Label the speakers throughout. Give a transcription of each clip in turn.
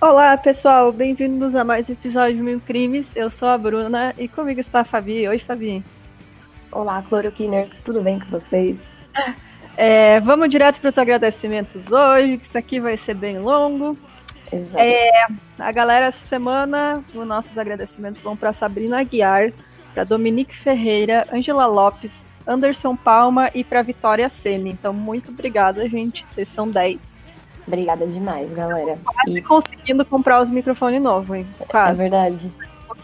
Speaker 1: Olá, pessoal, bem-vindos a mais um episódio de Mil Crimes. Eu sou a Bruna e comigo está a Fabi. Oi, Fabi.
Speaker 2: Olá, Cloroquiners, tudo bem com vocês?
Speaker 1: É, vamos direto para os agradecimentos hoje, que isso aqui vai ser bem longo.
Speaker 2: Exato.
Speaker 1: É, a galera, essa semana, os nossos agradecimentos vão para Sabrina Aguiar, para Dominique Ferreira, Angela Lopes, Anderson Palma e para Vitória Semi. Então, muito obrigada, gente. Vocês são 10.
Speaker 2: Obrigada demais, galera.
Speaker 1: Quase conseguindo comprar os microfones novos, hein?
Speaker 2: É
Speaker 1: Quase.
Speaker 2: verdade.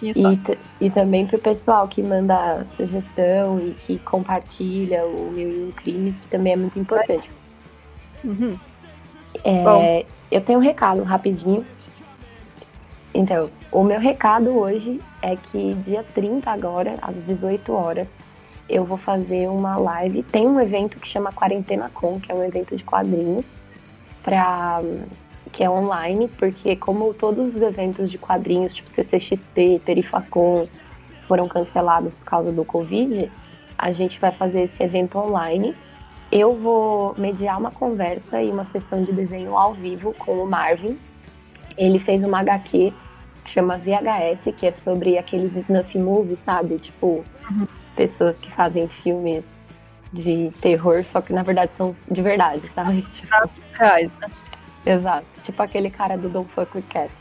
Speaker 1: Um.
Speaker 2: E, e também pro pessoal que manda sugestão e que compartilha o Mil e Um Crimes, que também é muito importante.
Speaker 1: Uhum.
Speaker 2: É, eu tenho um recado rapidinho. Então, o meu recado hoje é que dia 30 agora, às 18 horas, eu vou fazer uma live. Tem um evento que chama Quarentena Com, que é um evento de quadrinhos, pra, que é online, porque como todos os eventos de quadrinhos, tipo CCXP, Perifacon, foram cancelados por causa do Covid, a gente vai fazer esse evento online. Eu vou mediar uma conversa e uma sessão de desenho ao vivo com o Marvin. Ele fez uma HQ que chama VHS, que é sobre aqueles snuff movies, sabe? Tipo, pessoas que fazem filmes de terror, só que na verdade são de verdade, sabe? Tipo,
Speaker 1: Reais, né?
Speaker 2: exato. Tipo aquele cara do Don't Fuck With Cats.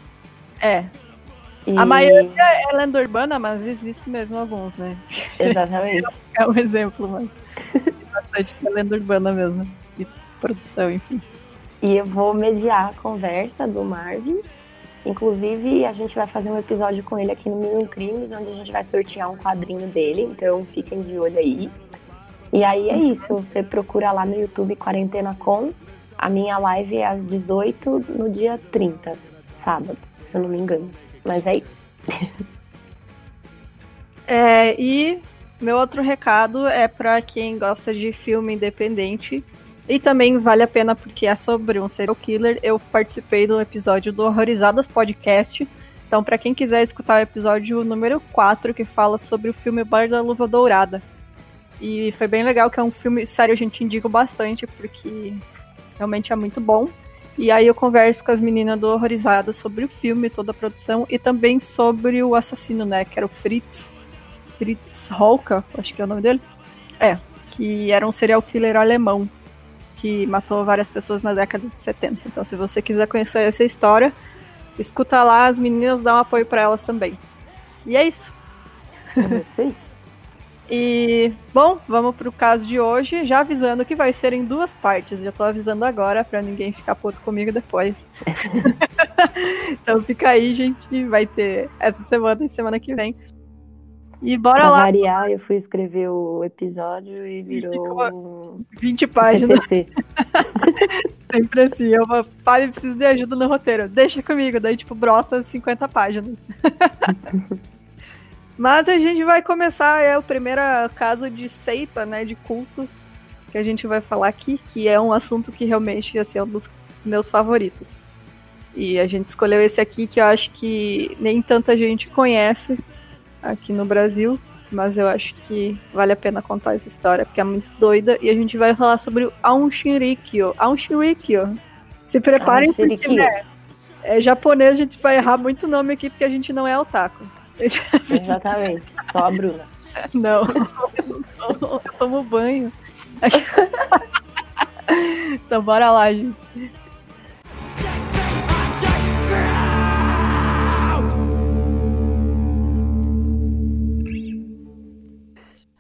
Speaker 1: É.
Speaker 2: E-
Speaker 1: A maioria é lenda urbana, mas existe mesmo alguns, né?
Speaker 2: Exatamente.
Speaker 1: É um exemplo, mas bastante é lenda urbana mesmo. E produção, enfim.
Speaker 2: E eu vou mediar a conversa do Marvin. Inclusive, a gente vai fazer um episódio com ele aqui no Mil Crimes, onde a gente vai sortear um quadrinho dele, então fiquem de olho aí. E aí é isso, você procura lá no YouTube Quarentena Com. A minha live é às 18 no dia 30, sábado, se eu não me engano. Mas é isso.
Speaker 1: É, e meu outro recado é pra quem gosta de filme independente. E também vale a pena porque é sobre um serial killer. Eu participei do episódio do Horrorizadas Podcast. Então, pra quem quiser escutar o episódio número 4, que fala sobre o filme Bar da Luva Dourada. E foi bem legal, que é um filme, sério, a gente indica bastante, porque realmente é muito bom. E aí eu converso com as meninas do Horrorizadas sobre o filme, toda a produção, e também sobre o assassino, né, que era o Fritz. Fritz Holka, acho que é o nome dele. É, que era um serial killer alemão que matou várias pessoas na década de 70. Então, se você quiser conhecer essa história, escuta lá, as meninas dão apoio para elas também. E é isso.
Speaker 2: É isso aí.
Speaker 1: E, bom, vamos pro caso de hoje, já avisando que vai ser em duas partes. Já tô avisando agora para ninguém ficar puto comigo depois. então fica aí, gente. Vai ter essa semana e semana que vem. E bora
Speaker 2: Pra
Speaker 1: lá,
Speaker 2: variar, eu fui escrever o episódio e virou um
Speaker 1: 20 páginas.
Speaker 2: TCC.
Speaker 1: Sempre assim, eu vou, pai, preciso de ajuda no roteiro. Deixa comigo, daí tipo brota 50 páginas. Mas a gente vai começar, é o primeiro caso de seita, né, de culto, que a gente vai falar aqui, que é um assunto que realmente assim, é um dos meus favoritos. E a gente escolheu esse aqui que eu acho que nem tanta gente conhece aqui no Brasil, mas eu acho que vale a pena contar essa história, porque é muito doida. E a gente vai falar sobre o Aum Shinrikyo. Aum Shinrikyo. Se preparem, porque né, é japonês, a gente vai errar muito nome aqui, porque a gente não é otaku.
Speaker 2: Exatamente. Só a Bruna.
Speaker 1: Não, eu, tomo banho. então bora lá, gente.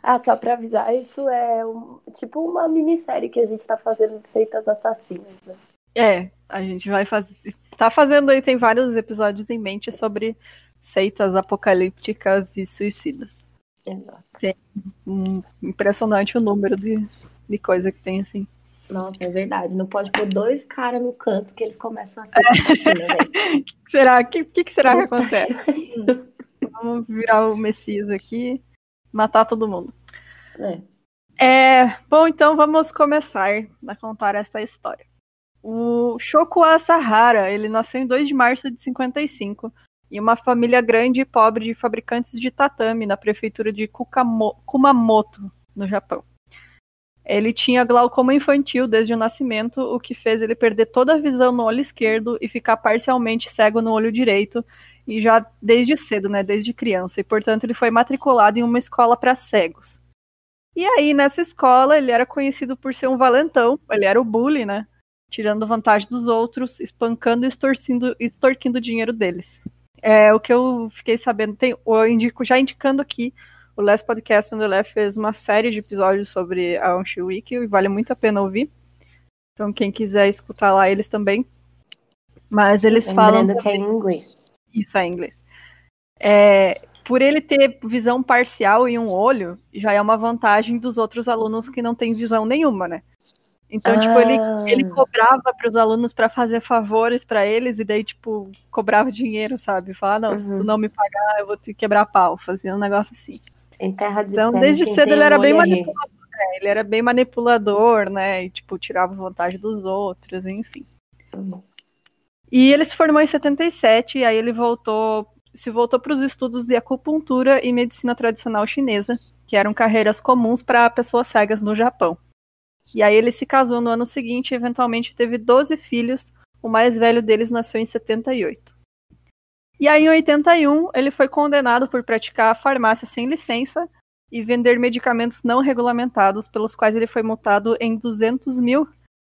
Speaker 2: Ah, só pra avisar, isso é um- tipo uma minissérie que a gente tá fazendo de seitas assassinas, né?
Speaker 1: É, a gente vai fazer. Tá fazendo aí, tem vários episódios em mente sobre seitas apocalípticas e suicidas.
Speaker 2: Exato.
Speaker 1: Hum, impressionante o número de, de coisa que tem assim.
Speaker 2: Nossa, é verdade. Não pode pôr dois caras no canto que eles começam a ser.
Speaker 1: O que será? Que, que, que será que acontece? Vamos virar o Messias aqui, matar todo mundo.
Speaker 2: É.
Speaker 1: É, bom, então vamos começar a contar essa história. O Shoko Asahara, ele nasceu em 2 de março de 55, em uma família grande e pobre de fabricantes de tatame na prefeitura de Kukamo- Kumamoto, no Japão. Ele tinha glaucoma infantil desde o nascimento, o que fez ele perder toda a visão no olho esquerdo e ficar parcialmente cego no olho direito, e já desde cedo, né, desde criança, e portanto ele foi matriculado em uma escola para cegos. E aí nessa escola ele era conhecido por ser um valentão, ele era o bully, né, tirando vantagem dos outros, espancando e extorquindo dinheiro deles. É o que eu fiquei sabendo, tem, eu indico já indicando aqui o Last Podcast on the Left fez uma série de episódios sobre a Onshi Wiki e vale muito a pena ouvir. Então, quem quiser escutar lá, eles também. Mas eles
Speaker 2: Lembrando
Speaker 1: falam.
Speaker 2: que é em inglês.
Speaker 1: Isso é em inglês. É, por ele ter visão parcial em um olho, já é uma vantagem dos outros alunos que não têm visão nenhuma, né? Então, ah. tipo, ele, ele cobrava para os alunos para fazer favores para eles e daí, tipo, cobrava dinheiro, sabe? Falar, não, uhum. se tu uhum. não me pagar, eu vou te quebrar pau. Fazia um negócio assim.
Speaker 2: Em terra de
Speaker 1: então, desde cedo ele era bem manipulador. É, ele era bem manipulador, né? E, tipo, tirava vantagem dos outros, enfim. Uhum. E ele se formou em 77, e aí ele voltou, se voltou para os estudos de acupuntura e medicina tradicional chinesa, que eram carreiras comuns para pessoas cegas no Japão. E aí ele se casou no ano seguinte e eventualmente teve 12 filhos, o mais velho deles nasceu em 78. E aí, em 81, ele foi condenado por praticar farmácia sem licença e vender medicamentos não regulamentados, pelos quais ele foi multado em 200 mil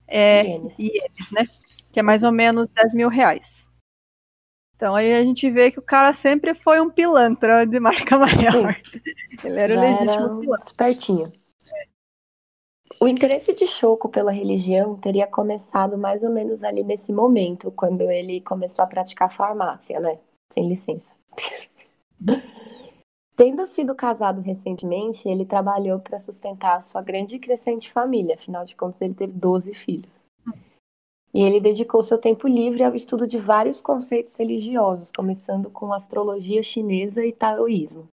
Speaker 1: é, ienes, né? Que é mais ou menos 10 mil reais. Então aí a gente vê que o cara sempre foi um pilantra de marca maior. Ele era o legítimo pilantra.
Speaker 2: Espertinho. O interesse de Choco pela religião teria começado mais ou menos ali nesse momento, quando ele começou a praticar farmácia, né? Sem licença. Tendo sido casado recentemente, ele trabalhou para sustentar a sua grande e crescente família, afinal de contas, ele teve 12 filhos. E ele dedicou seu tempo livre ao estudo de vários conceitos religiosos, começando com astrologia chinesa e taoísmo.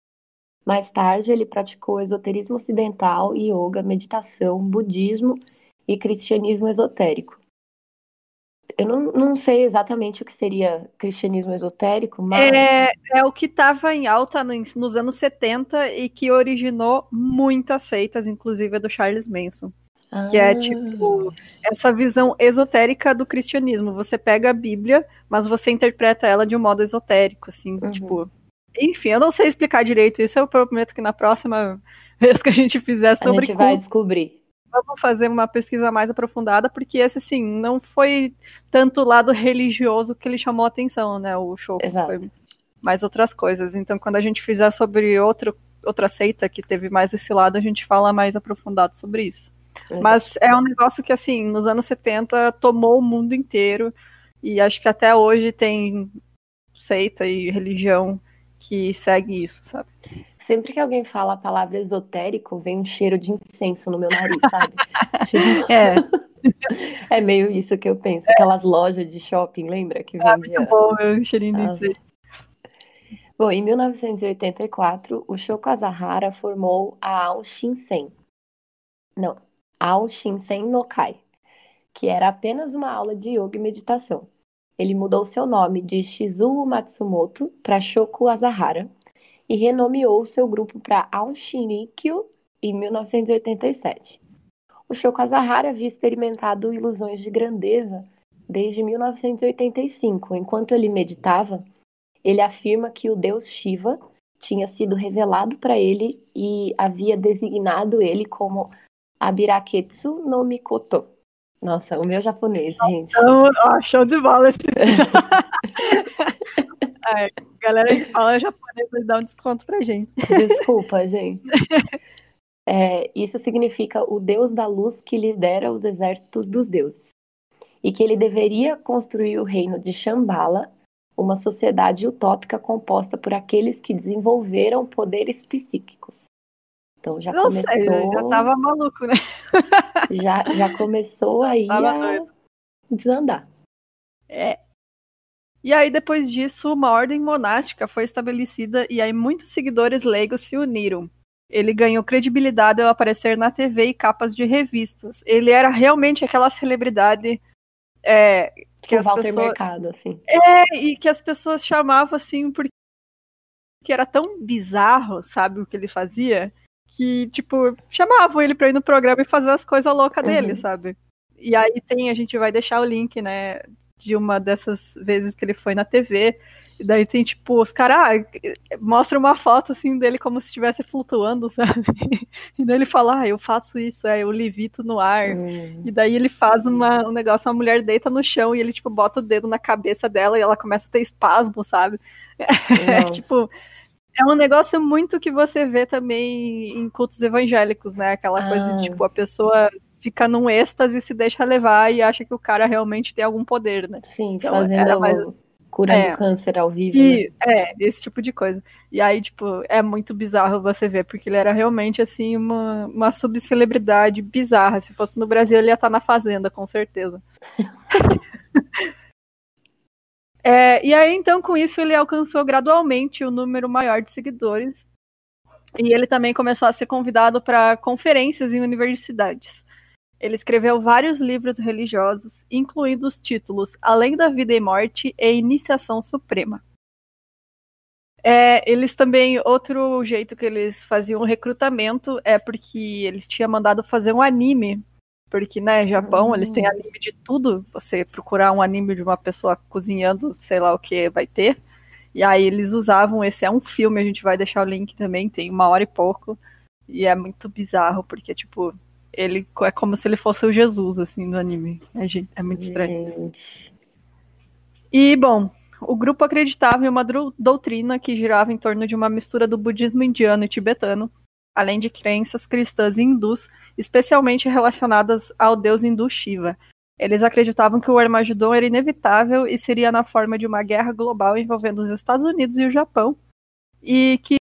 Speaker 2: Mais tarde, ele praticou esoterismo ocidental, yoga, meditação, budismo e cristianismo esotérico. Eu não, não sei exatamente o que seria cristianismo esotérico, mas.
Speaker 1: É, é o que estava em alta nos anos 70 e que originou muitas seitas, inclusive a do Charles Manson. Ah. Que é tipo essa visão esotérica do cristianismo. Você pega a Bíblia, mas você interpreta ela de um modo esotérico, assim, uhum. tipo. Enfim, eu não sei explicar direito isso, eu prometo que na próxima vez que a gente fizer sobre.
Speaker 2: A gente vai descobrir
Speaker 1: vamos fazer uma pesquisa mais aprofundada, porque esse, assim, não foi tanto o lado religioso que ele chamou a atenção, né? O show foi mais outras coisas. Então, quando a gente fizer sobre outro, outra seita que teve mais esse lado, a gente fala mais aprofundado sobre isso. Exato. Mas é um negócio que, assim, nos anos 70 tomou o mundo inteiro, e acho que até hoje tem seita e religião que segue isso, sabe?
Speaker 2: Sempre que alguém fala a palavra esotérico, vem um cheiro de incenso no meu nariz, sabe?
Speaker 1: Tipo, é.
Speaker 2: é meio isso que eu penso. Aquelas lojas de shopping, lembra? Que
Speaker 1: ah, vendia... muito bom, meu cheirinho de incenso.
Speaker 2: Bom, em 1984, o Shoko Asahara formou a Ao Shinsen. Não, Ao Shinsen Nokai, que era apenas uma aula de yoga e meditação. Ele mudou seu nome de Shizuo Matsumoto para Shoko Asahara e renomeou seu grupo para Aoshinikyo em 1987. O Shoko Asahara havia experimentado ilusões de grandeza desde 1985. Enquanto ele meditava, ele afirma que o deus Shiva tinha sido revelado para ele e havia designado ele como Abiraketsu no Mikoto, nossa, o meu japonês, gente.
Speaker 1: Então, ó, show de bola esse é, galera que fala japonês vai dar um desconto pra gente.
Speaker 2: Desculpa, gente. É, isso significa o deus da luz que lidera os exércitos dos deuses. E que ele deveria construir o reino de Shambhala, uma sociedade utópica composta por aqueles que desenvolveram poderes psíquicos. Então já não começou. Sei,
Speaker 1: já tava maluco, né?
Speaker 2: já, já começou aí a doido. desandar.
Speaker 1: É. E aí, depois disso, uma ordem monástica foi estabelecida e aí muitos seguidores leigos se uniram. Ele ganhou credibilidade ao aparecer na TV e capas de revistas. Ele era realmente aquela celebridade é,
Speaker 2: que tipo as Walter pessoas... Mercado, assim.
Speaker 1: É, e que as pessoas chamavam assim porque era tão bizarro, sabe, o que ele fazia, que, tipo, chamavam ele pra ir no programa e fazer as coisas loucas dele,
Speaker 2: Uhum.
Speaker 1: sabe? E aí tem, a gente vai deixar o link, né, de uma dessas vezes que ele foi na TV. E daí tem, tipo, os caras ah, mostra uma foto assim dele como se estivesse flutuando, sabe? E daí ele fala, ah, eu faço isso, é, eu levito no ar.
Speaker 2: Hum,
Speaker 1: E daí ele faz uma, um negócio, uma mulher deita no chão e ele, tipo, bota o dedo na cabeça dela e ela começa a ter espasmo, sabe? É,
Speaker 2: nossa.
Speaker 1: tipo, é um negócio muito que você vê também em cultos evangélicos, né? Aquela coisa
Speaker 2: Ah.
Speaker 1: de, tipo, a pessoa fica num êxtase e se deixa levar e acha que o cara realmente tem algum poder, né?
Speaker 2: Sim,
Speaker 1: Então,
Speaker 2: fazendo
Speaker 1: era mais-
Speaker 2: curando
Speaker 1: É.
Speaker 2: câncer ao vivo. né?
Speaker 1: E, é, esse tipo de coisa. E aí, tipo, é muito bizarro você ver, porque ele era realmente, assim, uma, uma subcelebridade bizarra. Se fosse no Brasil, ele ia estar na Fazenda, com certeza. É, e aí, então, com isso, ele alcançou gradualmente o número maior de seguidores. E ele também começou a ser convidado para conferências em universidades. Ele escreveu vários livros religiosos, incluindo os títulos Além da Vida e Morte e Iniciação Suprema. É, eles também, outro jeito que eles faziam recrutamento é porque eles tinham mandado fazer um anime. Porque, né, Japão,
Speaker 2: Hum.
Speaker 1: eles têm anime de tudo. Você procurar um anime de uma pessoa cozinhando, sei lá o que vai ter. E aí eles usavam, esse é um filme, a gente vai deixar o link também, tem uma hora e pouco. E é muito bizarro, porque, tipo, ele é como se ele fosse o Jesus, assim, no anime. É, é muito estranho. E, bom, o grupo acreditava em uma doutrina que girava em torno de uma mistura do budismo indiano e tibetano, além de crenças cristãs e hindus, especialmente relacionadas ao deus hindu Shiva. Eles acreditavam que o Armagedon era inevitável e seria na forma de uma guerra global envolvendo os Estados Unidos e o Japão, e que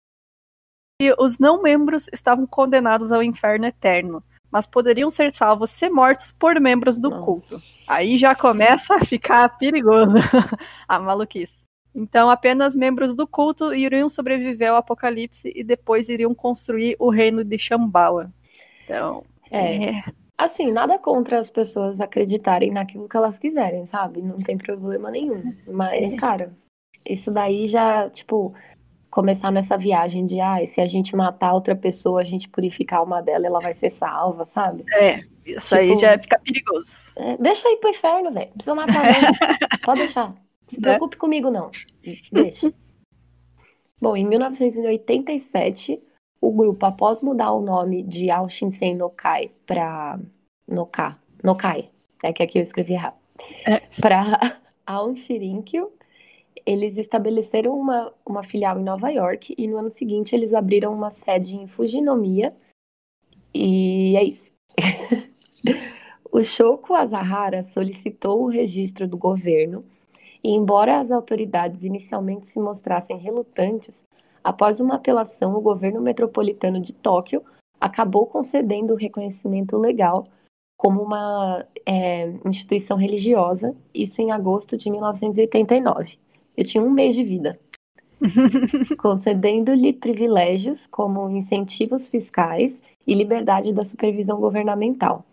Speaker 1: os não membros estavam condenados ao inferno eterno, mas poderiam ser salvos se mortos por membros do
Speaker 2: nossa.
Speaker 1: culto. Aí já começa a ficar perigoso a maluquice. Então, apenas membros do culto iriam sobreviver ao apocalipse e depois iriam construir o reino de Shambhala. Então,
Speaker 2: É,
Speaker 1: é,
Speaker 2: assim, nada contra as pessoas acreditarem naquilo que elas quiserem, sabe? Não tem problema nenhum. Mas,
Speaker 1: É.
Speaker 2: cara, isso daí já, tipo, começar nessa viagem de, ah, se a gente matar outra pessoa, a gente purificar a alma dela, ela vai ser salva, sabe?
Speaker 1: isso aí
Speaker 2: Tipo-
Speaker 1: já fica perigoso.
Speaker 2: É, deixa aí pro inferno, velho. Precisa matar, não. Pode deixar. Se preocupe comigo, não. Deixa. Bom, em 1987, o grupo, após mudar o nome de Ao Shinsen Nokai para Noka, Nokai, é que aqui eu escrevi errado,
Speaker 1: É.
Speaker 2: para Shirinkyo, eles estabeleceram uma, uma filial em Nova York e no ano seguinte eles abriram uma sede em Fujinomiya e é isso. O Shoko Asahara solicitou o registro do governo e, embora as autoridades inicialmente se mostrassem relutantes, após uma apelação, o governo metropolitano de Tóquio acabou concedendo o reconhecimento legal como uma é, instituição religiosa, isso em agosto de 1989. Eu tinha um mês de vida. Concedendo-lhe privilégios como incentivos fiscais e liberdade da supervisão governamental.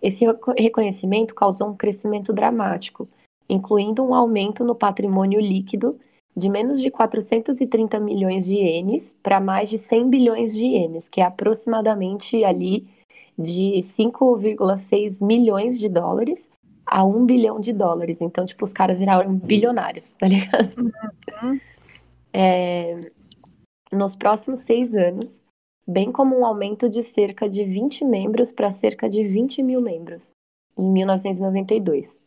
Speaker 2: Esse reco- reconhecimento causou um crescimento dramático, incluindo um aumento no patrimônio líquido de menos de 430 milhões de ienes para mais de 100 bilhões de ienes, que é aproximadamente ali de 5,6 milhões de dólares a 1 bilhão de dólares. Então, tipo, os caras viraram bilionários, tá ligado?
Speaker 1: Uhum.
Speaker 2: É, nos próximos seis anos, bem como um aumento de cerca de 20 membros para cerca de 20 mil membros, em 1992.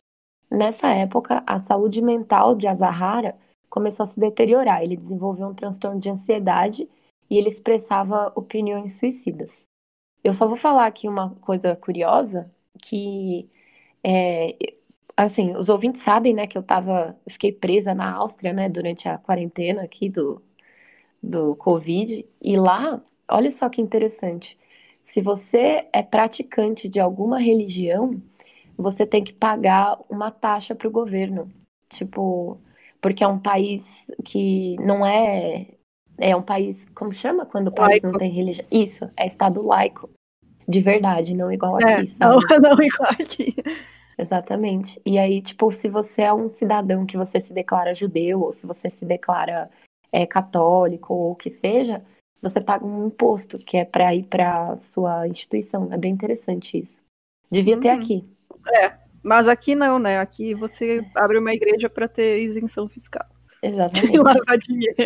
Speaker 2: Nessa época, a saúde mental de Azahara começou a se deteriorar. Ele desenvolveu um transtorno de ansiedade e ele expressava opiniões suicidas. Eu só vou falar aqui uma coisa curiosa, que é, assim, os ouvintes sabem, né, que eu tava, eu fiquei presa na Áustria, né, durante a quarentena aqui do, do Covid, e lá, olha só que interessante, se você é praticante de alguma religião, você tem que pagar uma taxa para o governo, tipo, porque é um país que não é, é um país, como chama quando o país não
Speaker 1: Laico.
Speaker 2: tem religião? Isso, é estado laico, de verdade, não igual aqui,
Speaker 1: É,
Speaker 2: sabe?
Speaker 1: não, não igual aqui.
Speaker 2: Exatamente. E aí, tipo, se você é um cidadão que você se declara judeu, ou se você se declara é, católico, ou o que seja, você paga um imposto que é para ir para sua instituição. É bem interessante isso. Devia uhum. ter aqui.
Speaker 1: É, mas aqui não, né? Aqui você abre uma igreja para ter isenção fiscal.
Speaker 2: Exatamente.
Speaker 1: E lavar dinheiro.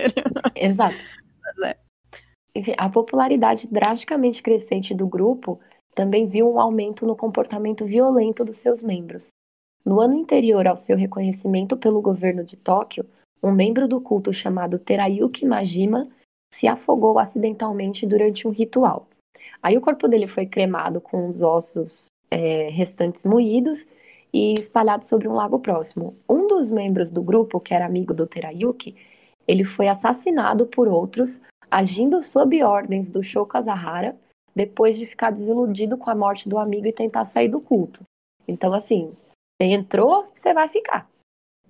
Speaker 2: Exato. Mas é. Enfim, a popularidade drasticamente crescente do grupo também viu um aumento no comportamento violento dos seus membros. No ano anterior ao seu reconhecimento pelo governo de Tóquio, um membro do culto chamado Terayuki Majima se afogou acidentalmente durante um ritual. Aí o corpo dele foi cremado com os ossos é, restantes moídos e espalhados sobre um lago próximo. Um dos membros do grupo, que era amigo do Terayuki, ele foi assassinado por outros, agindo sob ordens do Shoko Asahara, depois de ficar desiludido com a morte do amigo e tentar sair do culto. Então, assim, você entrou, você vai ficar.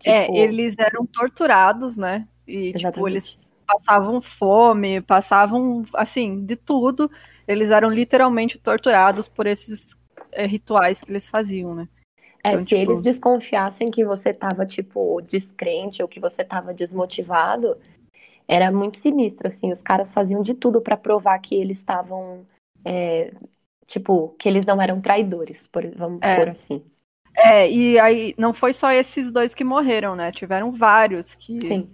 Speaker 1: É, tipo... É, eles eram torturados, né? E, tipo, eles passavam fome, passavam, assim, de tudo. Eles eram literalmente torturados por esses é, rituais que eles faziam, né?
Speaker 2: É, então, se tipo... eles desconfiassem que você tava, tipo, descrente ou que você tava desmotivado, era muito sinistro, assim. Os caras faziam de tudo para provar que eles estavam, é, tipo, que eles não eram traidores, por, vamos é. por assim.
Speaker 1: É, e aí não foi só esses dois que morreram, né? Tiveram vários que Sim.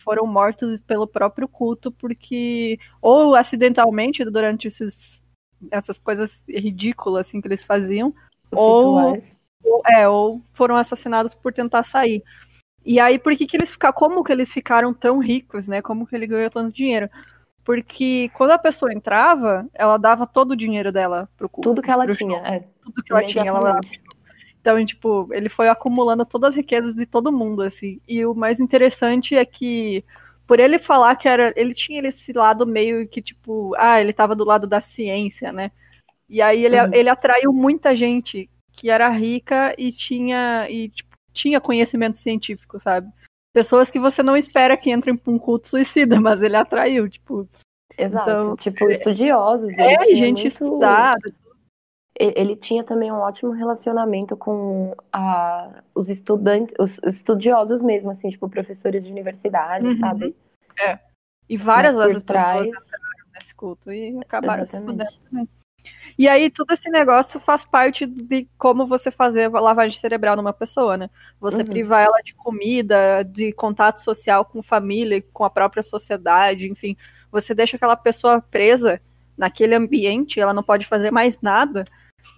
Speaker 1: foram mortos pelo próprio culto, porque, ou acidentalmente, durante esses, essas coisas ridículas assim, que eles faziam, ou, ou, é, ou foram assassinados por tentar sair. E aí, por que, que eles ficaram. Como que eles ficaram tão ricos, né? Como que ele ganhou tanto dinheiro? Porque quando a pessoa entrava, ela dava todo o dinheiro dela pro culto.
Speaker 2: Tudo que ela tinha, é.
Speaker 1: Tudo que ela tinha, ela dava. Então, tipo, ele foi acumulando todas as riquezas de todo mundo, assim. E o mais interessante é que, por ele falar que era. Ele tinha esse lado meio que, tipo, ah, ele tava do lado da ciência, né? E aí ele, uhum. ele atraiu muita gente que era rica e tinha. E, tipo, tinha conhecimento científico, sabe? Pessoas que você não espera que entrem pra um culto suicida, mas ele atraiu, tipo.
Speaker 2: Exato, então, tipo, estudiosos.
Speaker 1: É, gente muito... estudada,
Speaker 2: ele tinha também um ótimo relacionamento com a, os estudantes, os, estudiosos mesmo, assim, tipo, professores de universidade, uhum. sabe?
Speaker 1: É. E várias das trás... nesse culto e acabaram Exatamente. se fudendo E aí, todo esse negócio faz parte de como você fazer lavagem cerebral numa pessoa, né? Você uhum. privar ela de comida, de contato social com família, com a própria sociedade, enfim. Você deixa aquela pessoa presa naquele ambiente, ela não pode fazer mais nada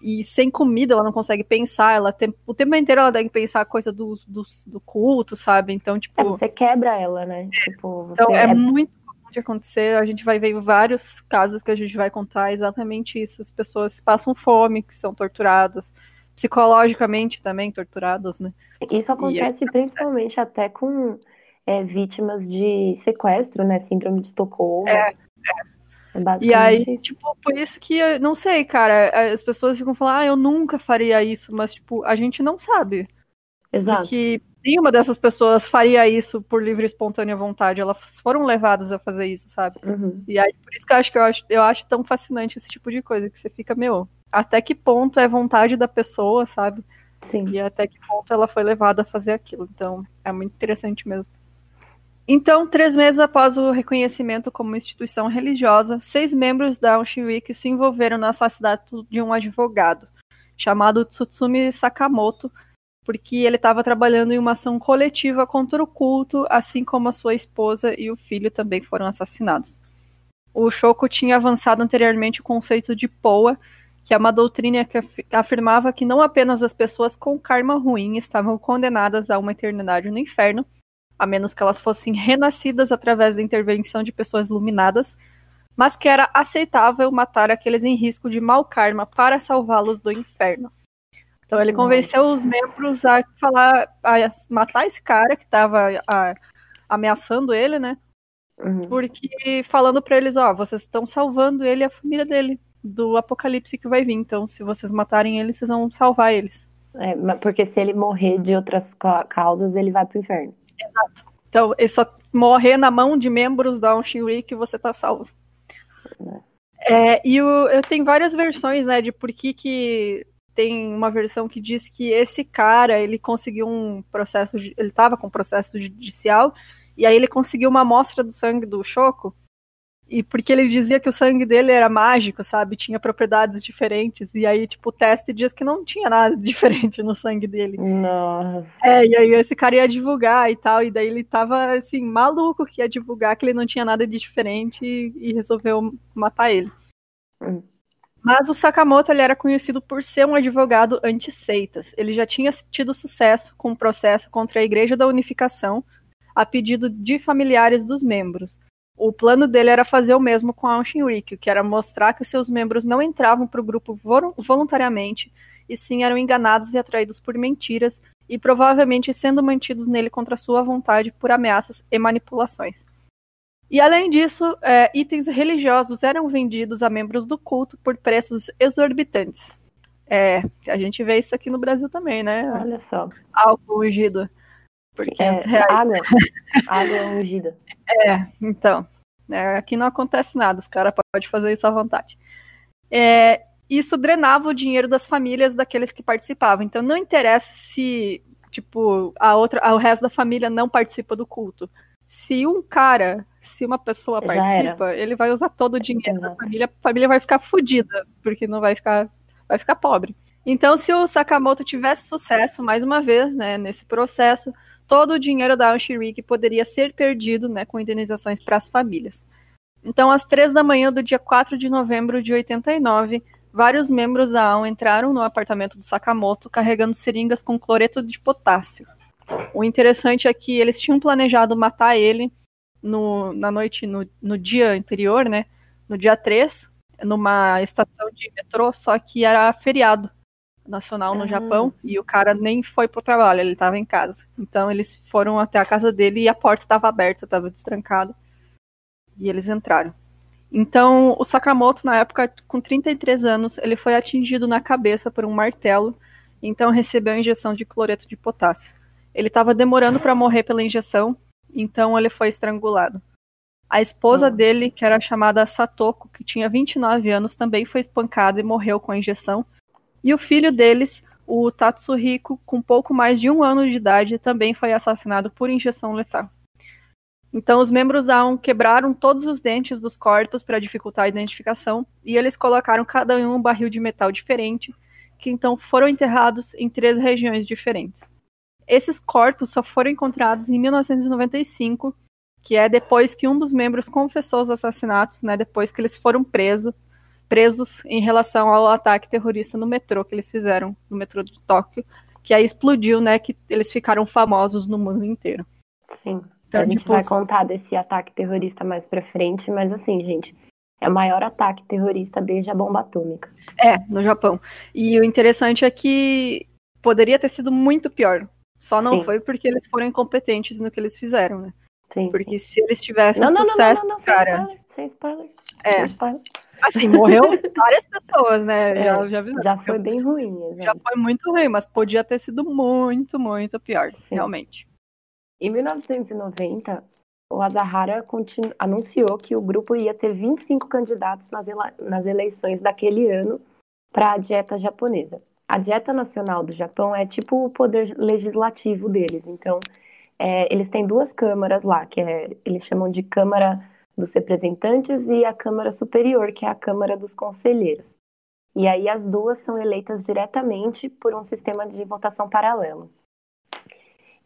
Speaker 1: e sem comida ela não consegue pensar, ela tem, o tempo inteiro ela que pensar a coisa do, do, do culto, sabe? Então, tipo. É,
Speaker 2: você quebra ela, né? Tipo,
Speaker 1: então é, é muito comum de acontecer. A gente vai ver vários casos que a gente vai contar exatamente isso. As pessoas passam fome, que são torturadas, psicologicamente também torturadas, né?
Speaker 2: Isso acontece aí, principalmente até com é, vítimas de sequestro, né? Síndrome de Estocolmo.
Speaker 1: É, é. É e aí, isso. tipo, por isso que, não sei, cara, as pessoas ficam falando, ah, eu nunca faria isso, mas, tipo, a gente não sabe.
Speaker 2: Exato.
Speaker 1: Porque nenhuma dessas pessoas faria isso por livre e espontânea vontade, elas foram levadas a fazer isso, sabe?
Speaker 2: Uhum.
Speaker 1: E aí, por isso que eu acho que eu acho, eu acho tão fascinante esse tipo de coisa, que você fica, meu, até que ponto é vontade da pessoa, sabe?
Speaker 2: Sim.
Speaker 1: E até que ponto ela foi levada a fazer aquilo. Então, é muito interessante mesmo. Então, três meses após o reconhecimento como instituição religiosa, seis membros da Unshinrikyo se envolveram no assassinato de um advogado, chamado Tsutsumi Sakamoto, porque ele estava trabalhando em uma ação coletiva contra o culto, assim como a sua esposa e o filho também foram assassinados. O Shoko tinha avançado anteriormente o conceito de Poa, que é uma doutrina que afirmava que não apenas as pessoas com karma ruim estavam condenadas a uma eternidade no inferno, a menos que elas fossem renascidas através da intervenção de pessoas iluminadas, mas que era aceitável matar aqueles em risco de mau karma para salvá-los do inferno. Então ele convenceu Nossa. os membros a falar, a matar esse cara que estava ameaçando ele, né?
Speaker 2: Uhum.
Speaker 1: Porque falando para eles, ó, vocês estão salvando ele e a família dele do apocalipse que vai vir. Então, se vocês matarem ele, vocês vão salvar eles.
Speaker 2: É, porque se ele morrer de outras causas, ele vai pro inferno.
Speaker 1: Exato. Então, é só morrer na mão de membros da Onshinri que você tá salvo. É, e o, eu tenho várias versões, né, de por que que tem uma versão que diz que esse cara, ele conseguiu um processo, ele estava com processo judicial, e aí ele conseguiu uma amostra do sangue do Choco, e porque ele dizia que o sangue dele era mágico, sabe? Tinha propriedades diferentes. E aí, tipo, o teste diz que não tinha nada diferente no sangue dele.
Speaker 2: Nossa.
Speaker 1: É, e aí esse cara ia divulgar e tal. E daí ele tava, assim, maluco que ia divulgar que ele não tinha nada de diferente e, e resolveu matar ele.
Speaker 2: Hum.
Speaker 1: Mas o Sakamoto ele era conhecido por ser um advogado anti-seitas. Ele já tinha tido sucesso com o um processo contra a Igreja da Unificação, a pedido de familiares dos membros o plano dele era fazer o mesmo com a Anshin Rikyu, que era mostrar que seus membros não entravam para o grupo voluntariamente, e sim eram enganados e atraídos por mentiras, e provavelmente sendo mantidos nele contra sua vontade por ameaças e manipulações. E além disso, é, itens religiosos eram vendidos a membros do culto por preços exorbitantes. É, a gente vê isso aqui no Brasil também, né?
Speaker 2: Olha só.
Speaker 1: Álcool ungido. Por 500
Speaker 2: É,
Speaker 1: reais.
Speaker 2: água. água ungida.
Speaker 1: É, então. Né, aqui não acontece nada, os caras podem fazer isso à vontade. É, isso drenava o dinheiro das famílias daqueles que participavam. Então não interessa se, tipo, a outra, o resto da família não participa do culto. Se um cara, se uma pessoa
Speaker 2: Já
Speaker 1: participa, ele vai usar todo o dinheiro da
Speaker 2: Exato.
Speaker 1: família, a família vai ficar fodida, porque não vai ficar, vai ficar pobre. Então, se o Sakamoto tivesse sucesso, mais uma vez, né, nesse processo, todo o dinheiro da Anshiriki poderia ser perdido, né, com indenizações para as famílias. Então, às três da manhã do dia 4 de novembro de 89, vários membros da AON entraram no apartamento do Sakamoto carregando seringas com cloreto de potássio. O interessante é que eles tinham planejado matar ele no, na noite, no, no dia anterior, né, no dia 3, numa estação de metrô, só que era feriado nacional no
Speaker 2: Ah.
Speaker 1: Japão e o cara nem foi pro trabalho, ele estava em casa. Então eles foram até a casa dele e a porta estava aberta, estava destrancada. E eles entraram. Então, o Sakamoto, na época, com 33 anos, ele foi atingido na cabeça por um martelo, então recebeu a injeção de cloreto de potássio. Ele estava demorando para morrer pela injeção, então ele foi estrangulado. A esposa
Speaker 2: Nossa.
Speaker 1: dele, que era chamada Satoko, que tinha 29 anos, também foi espancada e morreu com a injeção. E o filho deles, o Tatsuhiko, com pouco mais de um ano de idade, também foi assassinado por injeção letal. Então, os membros da ONU quebraram todos os dentes dos corpos para dificultar a identificação, e eles colocaram cada um um barril de metal diferente, que então foram enterrados em três regiões diferentes. Esses corpos só foram encontrados em 1995, que é depois que um dos membros confessou os assassinatos, né, depois que eles foram presos, presos em relação ao ataque terrorista no metrô que eles fizeram, no metrô de Tóquio, que aí explodiu, né, que eles ficaram famosos no mundo inteiro.
Speaker 2: Sim.
Speaker 1: Então,
Speaker 2: a gente
Speaker 1: tipo,
Speaker 2: vai contar desse ataque terrorista mais pra frente, mas assim, gente, é o maior ataque terrorista desde a bomba atômica.
Speaker 1: É, no Japão. E o interessante é que poderia ter sido muito pior. Só não
Speaker 2: Sim.
Speaker 1: foi porque eles foram incompetentes no que eles fizeram, né?
Speaker 2: Sim,
Speaker 1: Porque
Speaker 2: sim.
Speaker 1: se eles tivessem
Speaker 2: Não, não, não, não,
Speaker 1: sucesso,
Speaker 2: não, não, sem
Speaker 1: cara.
Speaker 2: spoiler, sem spoiler.
Speaker 1: É.
Speaker 2: Sem spoiler.
Speaker 1: Assim, morreu várias pessoas, né?
Speaker 2: É,
Speaker 1: já, já.
Speaker 2: Já foi bem ruim,
Speaker 1: Já
Speaker 2: exato.
Speaker 1: foi muito ruim, mas podia ter sido muito, muito pior,
Speaker 2: Sim.
Speaker 1: realmente.
Speaker 2: Em 1990, o Azahara continu- anunciou que o grupo ia ter 25 candidatos nas, ela- nas eleições daquele ano para a dieta japonesa. A dieta nacional do Japão é tipo o poder legislativo deles. Então, é, eles têm duas câmaras lá, que é, eles chamam de Câmara dos Representantes e a Câmara Superior, que é a Câmara dos Conselheiros. E aí as duas são eleitas diretamente por um sistema de votação paralelo.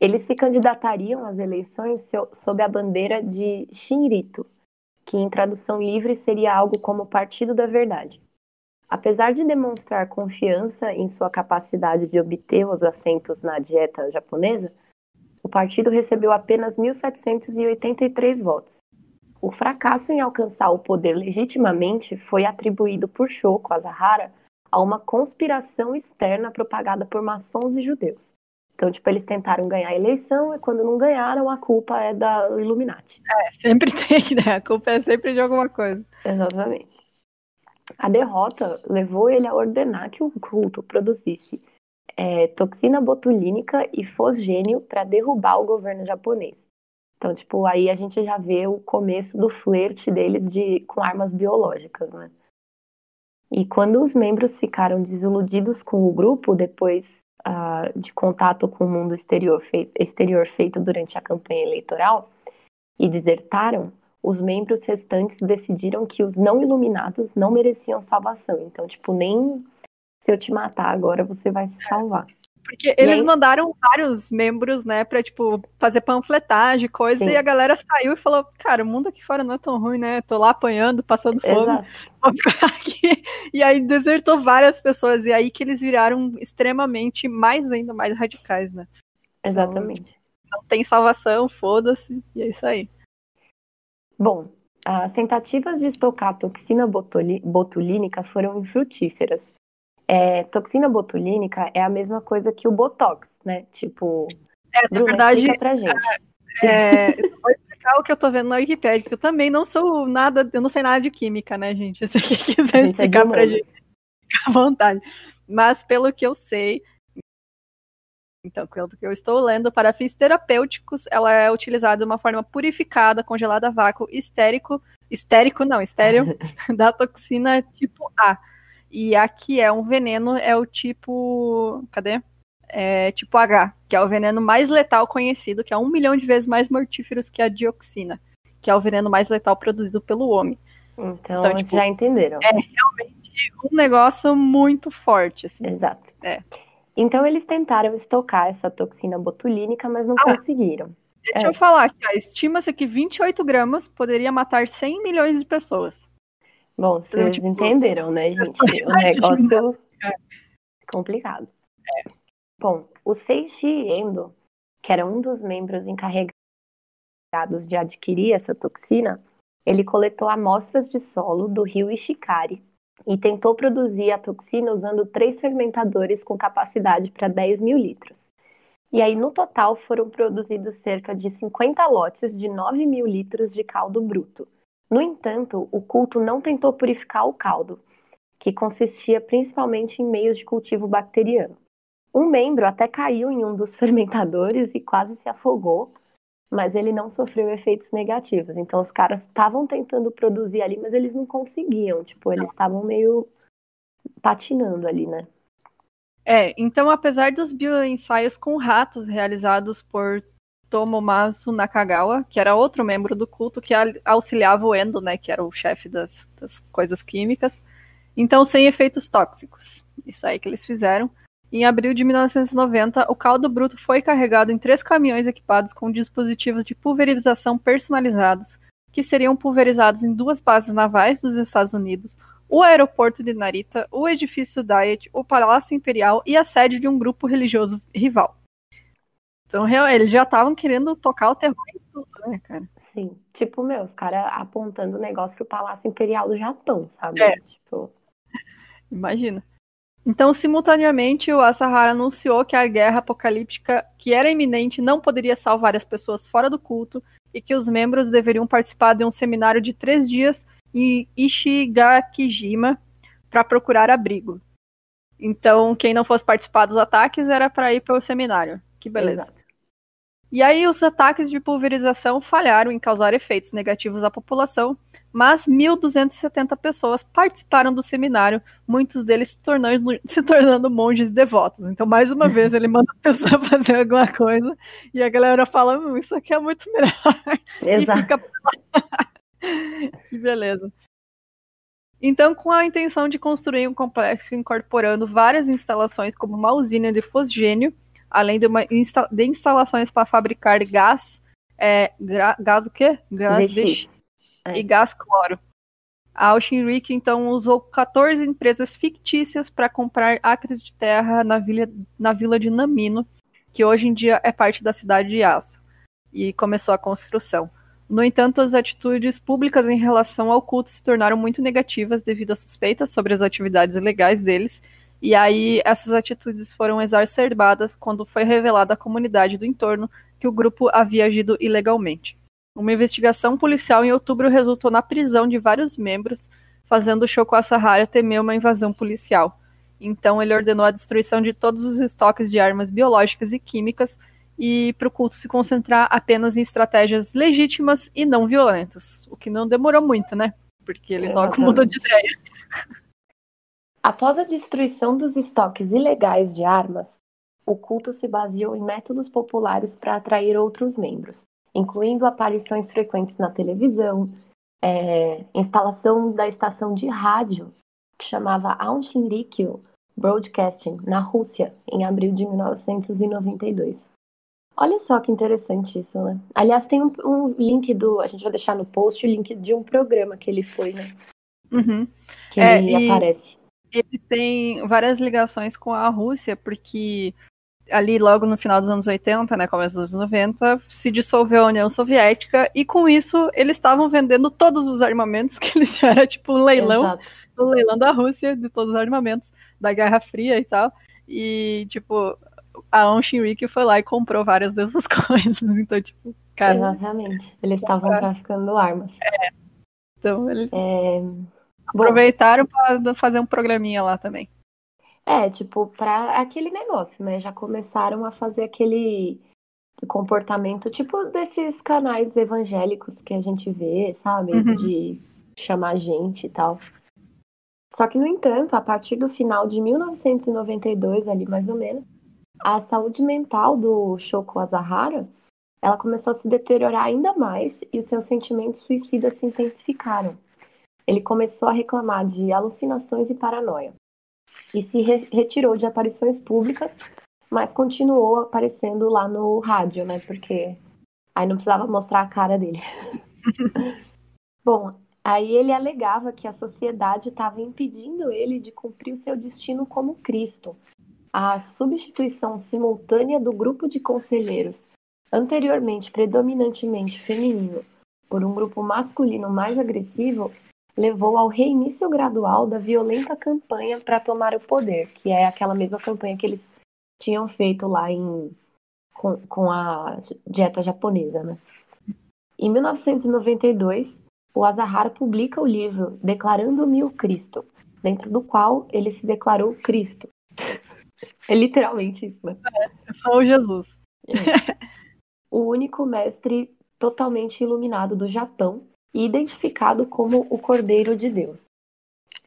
Speaker 2: Eles se candidatariam às eleições so- sob a bandeira de Shinrito, que em tradução livre seria algo como Partido da Verdade. Apesar de demonstrar confiança em sua capacidade de obter os assentos na dieta japonesa, o partido recebeu apenas 1.783 votos. O fracasso em alcançar o poder legitimamente foi atribuído por Shoko Asahara a uma conspiração externa propagada por maçons e judeus. Então, tipo, eles tentaram ganhar a eleição e quando não ganharam, a culpa é da Illuminati.
Speaker 1: É, sempre tem, né? A culpa é sempre de alguma coisa.
Speaker 2: Exatamente. A derrota levou ele a ordenar que o culto produzisse é, toxina botulínica e fosgênio para derrubar o governo japonês. Então, tipo, aí a gente já vê o começo do flerte deles de, com armas biológicas, né? E quando os membros ficaram desiludidos com o grupo, depois ah, de contato com o mundo exterior, fei- exterior feito durante a campanha eleitoral, e desertaram, os membros restantes decidiram que os não iluminados não mereciam salvação. Então, tipo, nem se eu te matar agora você vai se salvar.
Speaker 1: Porque eles aí... mandaram vários membros, né, pra, tipo, fazer panfletagem, coisa, Sim. e a galera saiu e falou, cara, o mundo aqui fora não é tão ruim, né? Tô lá apanhando, passando fome, vou ficar aqui. E aí desertou várias pessoas, e aí que eles viraram extremamente, mais ainda mais radicais, né?
Speaker 2: Exatamente. Então,
Speaker 1: não tem salvação, foda-se, e é isso aí.
Speaker 2: Bom, as tentativas de estocar toxina botulínica foram infrutíferas. É, toxina botulínica é a mesma coisa que o Botox, né? Tipo,
Speaker 1: é, na Bruna, verdade, pra gente. É, é, eu vou explicar o que eu tô vendo na Wikipedia, porque eu também não sou nada, eu não sei nada de química, né, gente? Se você quiser gente é explicar é pra gente, fica à vontade. Mas pelo que eu sei, então, pelo que eu estou lendo, para fins terapêuticos, ela é utilizada de uma forma purificada, congelada a vácuo, estérico, estérico não, estéreo, da toxina tipo A e a que é um veneno é o tipo. Cadê? É, tipo H, que é o veneno mais letal conhecido, que é um milhão de vezes mais mortíferos que a dioxina, que é o veneno mais letal produzido pelo homem.
Speaker 2: Então, então tipo, já entenderam.
Speaker 1: É realmente um negócio muito forte. Assim.
Speaker 2: Exato. É. Então eles tentaram estocar essa toxina botulínica, mas não ah, conseguiram.
Speaker 1: Deixa é. eu falar aqui, estima-se que 28 gramas poderia matar 100 milhões de pessoas.
Speaker 2: Bom, vocês tipo, entenderam, né, gente? O negócio é complicado. É. Bom, o Seishi Endo, que era um dos membros encarregados de adquirir essa toxina, ele coletou amostras de solo do rio Ishikari e tentou produzir a toxina usando três fermentadores com capacidade para 10 mil litros. E aí, no total, foram produzidos cerca de 50 lotes de 9 mil litros de caldo bruto, no entanto, o culto não tentou purificar o caldo, que consistia principalmente em meios de cultivo bacteriano. Um membro até caiu em um dos fermentadores e quase se afogou, mas ele não sofreu efeitos negativos. Então os caras estavam tentando produzir ali, mas eles não conseguiam. Tipo, eles estavam meio patinando ali, né?
Speaker 1: É, então apesar dos bioensaios com ratos realizados por Tomomasu Nakagawa, que era outro membro do culto que auxiliava o Endo, né, que era o chefe das, das coisas químicas. Então, sem efeitos tóxicos. Isso aí que eles fizeram. Em abril de 1990, o caldo bruto foi carregado em três caminhões equipados com dispositivos de pulverização personalizados, que seriam pulverizados em duas bases navais dos Estados Unidos, o aeroporto de Narita, o edifício Diet, o Palácio Imperial e a sede de um grupo religioso rival. Então, eles já estavam querendo tocar o terror em tudo, né, cara?
Speaker 2: Sim. Tipo, meu, os caras apontando o negócio pro Palácio Imperial do Japão, sabe? É. Tipo...
Speaker 1: Imagina. Então, simultaneamente, o Asahara anunciou que a guerra apocalíptica, que era iminente, não poderia salvar as pessoas fora do culto e que os membros deveriam participar de um seminário de três dias em Ishigakijima para procurar abrigo. Então, quem não fosse participar dos ataques era para ir para o seminário. Que beleza. Exato. E aí os ataques de pulverização falharam em causar efeitos negativos à população, mas 1.270 pessoas participaram do seminário, muitos deles se tornando, se tornando monges devotos. Então, mais uma vez, ele manda a pessoa fazer alguma coisa e a galera fala, hum, isso aqui é muito melhor.
Speaker 2: Exato. Fica...
Speaker 1: que beleza. Então, com a intenção de construir um complexo incorporando várias instalações como uma usina de fosgênio, além de, uma insta de instalações para fabricar gás, é, gás o quê? Gás de, é. e gás cloro. A Shinrik, então, usou 14 empresas fictícias para comprar acres de terra na vila, na vila de Namino, que hoje em dia é parte da cidade de Aço, e começou a construção. No entanto, as atitudes públicas em relação ao culto se tornaram muito negativas devido a suspeitas sobre as atividades ilegais deles e aí essas atitudes foram exacerbadas quando foi revelada à comunidade do entorno que o grupo havia agido ilegalmente. Uma investigação policial em outubro resultou na prisão de vários membros, fazendo o Shoko Asahara temer uma invasão policial. Então ele ordenou a destruição de todos os estoques de armas biológicas e químicas e para o culto se concentrar apenas em estratégias legítimas e não violentas, o que não demorou muito, né? Porque ele logo muda de ideia.
Speaker 2: Após a destruição dos estoques ilegais de armas, o culto se baseou em métodos populares para atrair outros membros. incluindo aparições frequentes na televisão, é, instalação da estação de rádio que chamava Aunshinrikyo Broadcasting na Rússia em abril de 1992. Olha só que interessante isso, né? Aliás, tem um, um, link do. A gente vai deixar no post o link de um programa que ele foi, né?
Speaker 1: Uhum.
Speaker 2: Que é, ele aparece.
Speaker 1: Ele tem várias ligações com a Rússia, porque ali logo no final dos anos 80, né, começo dos anos 90, se dissolveu a União Soviética e com isso eles estavam vendendo todos os armamentos que eles era tipo um leilão, Exato. um leilão da Rússia de todos os armamentos da Guerra Fria e tal. E tipo, a On foi lá e comprou várias dessas coisas. Então, tipo, cara.
Speaker 2: Exatamente. Eles estavam traficando armas.
Speaker 1: É. Então, eles é... aproveitaram para fazer um programinha lá também.
Speaker 2: É, tipo, para aquele negócio, né? Já começaram a fazer aquele comportamento, tipo desses canais evangélicos que a gente vê, sabe? Uhum. De chamar gente e tal. Só que, no entanto, a partir do final de 1992, ali mais ou menos, a saúde mental do Shoko Asahara ela começou a se deteriorar ainda mais e os seus sentimentos suicidas se intensificaram. Ele começou a reclamar de alucinações e paranoia e se re retirou de aparições públicas, mas continuou aparecendo lá no rádio, né? Porque aí não precisava mostrar a cara dele. Bom, aí ele alegava que a sociedade estava impedindo ele de cumprir o seu destino como Cristo. A substituição simultânea do grupo de conselheiros, anteriormente predominantemente feminino, por um grupo masculino mais agressivo, levou ao reinício gradual da violenta campanha para tomar o poder, que é aquela mesma campanha que eles tinham feito lá em, com, com a dieta japonesa. Né? Em 1992, o Azahara publica o livro Declarando-me o Cristo, dentro do qual ele se declarou Cristo. é literalmente isso, né?
Speaker 1: É, só o Jesus.
Speaker 2: É. O único mestre totalmente iluminado do Japão e identificado como o Cordeiro de Deus.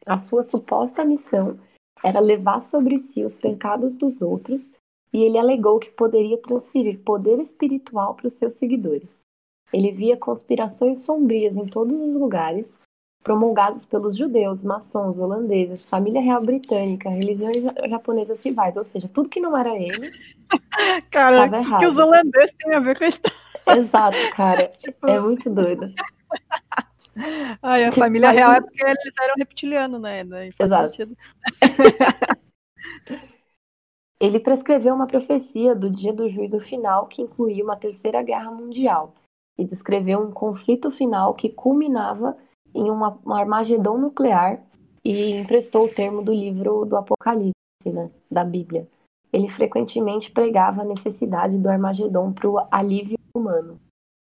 Speaker 2: A sua suposta missão era levar sobre si os pecados dos outros e ele alegou que poderia transferir poder espiritual para os seus seguidores. Ele via conspirações sombrias em todos os lugares, promulgadas pelos judeus, maçons, holandeses, família real britânica, religiões japonesas rivais, ou seja, tudo que não era ele.
Speaker 1: Cara, o que os holandeses têm a ver com isso?
Speaker 2: Exato, cara. tipo... É muito doido.
Speaker 1: Ai, a família real é porque eles eram reptilianos, né?
Speaker 2: Exato. Ele prescreveu uma profecia do dia do juízo final que incluía uma terceira guerra mundial e descreveu um conflito final que culminava em uma, um Armagedon nuclear e emprestou o termo do livro do Apocalipse, né, da Bíblia. Ele frequentemente pregava a necessidade do Armagedon para o alívio humano.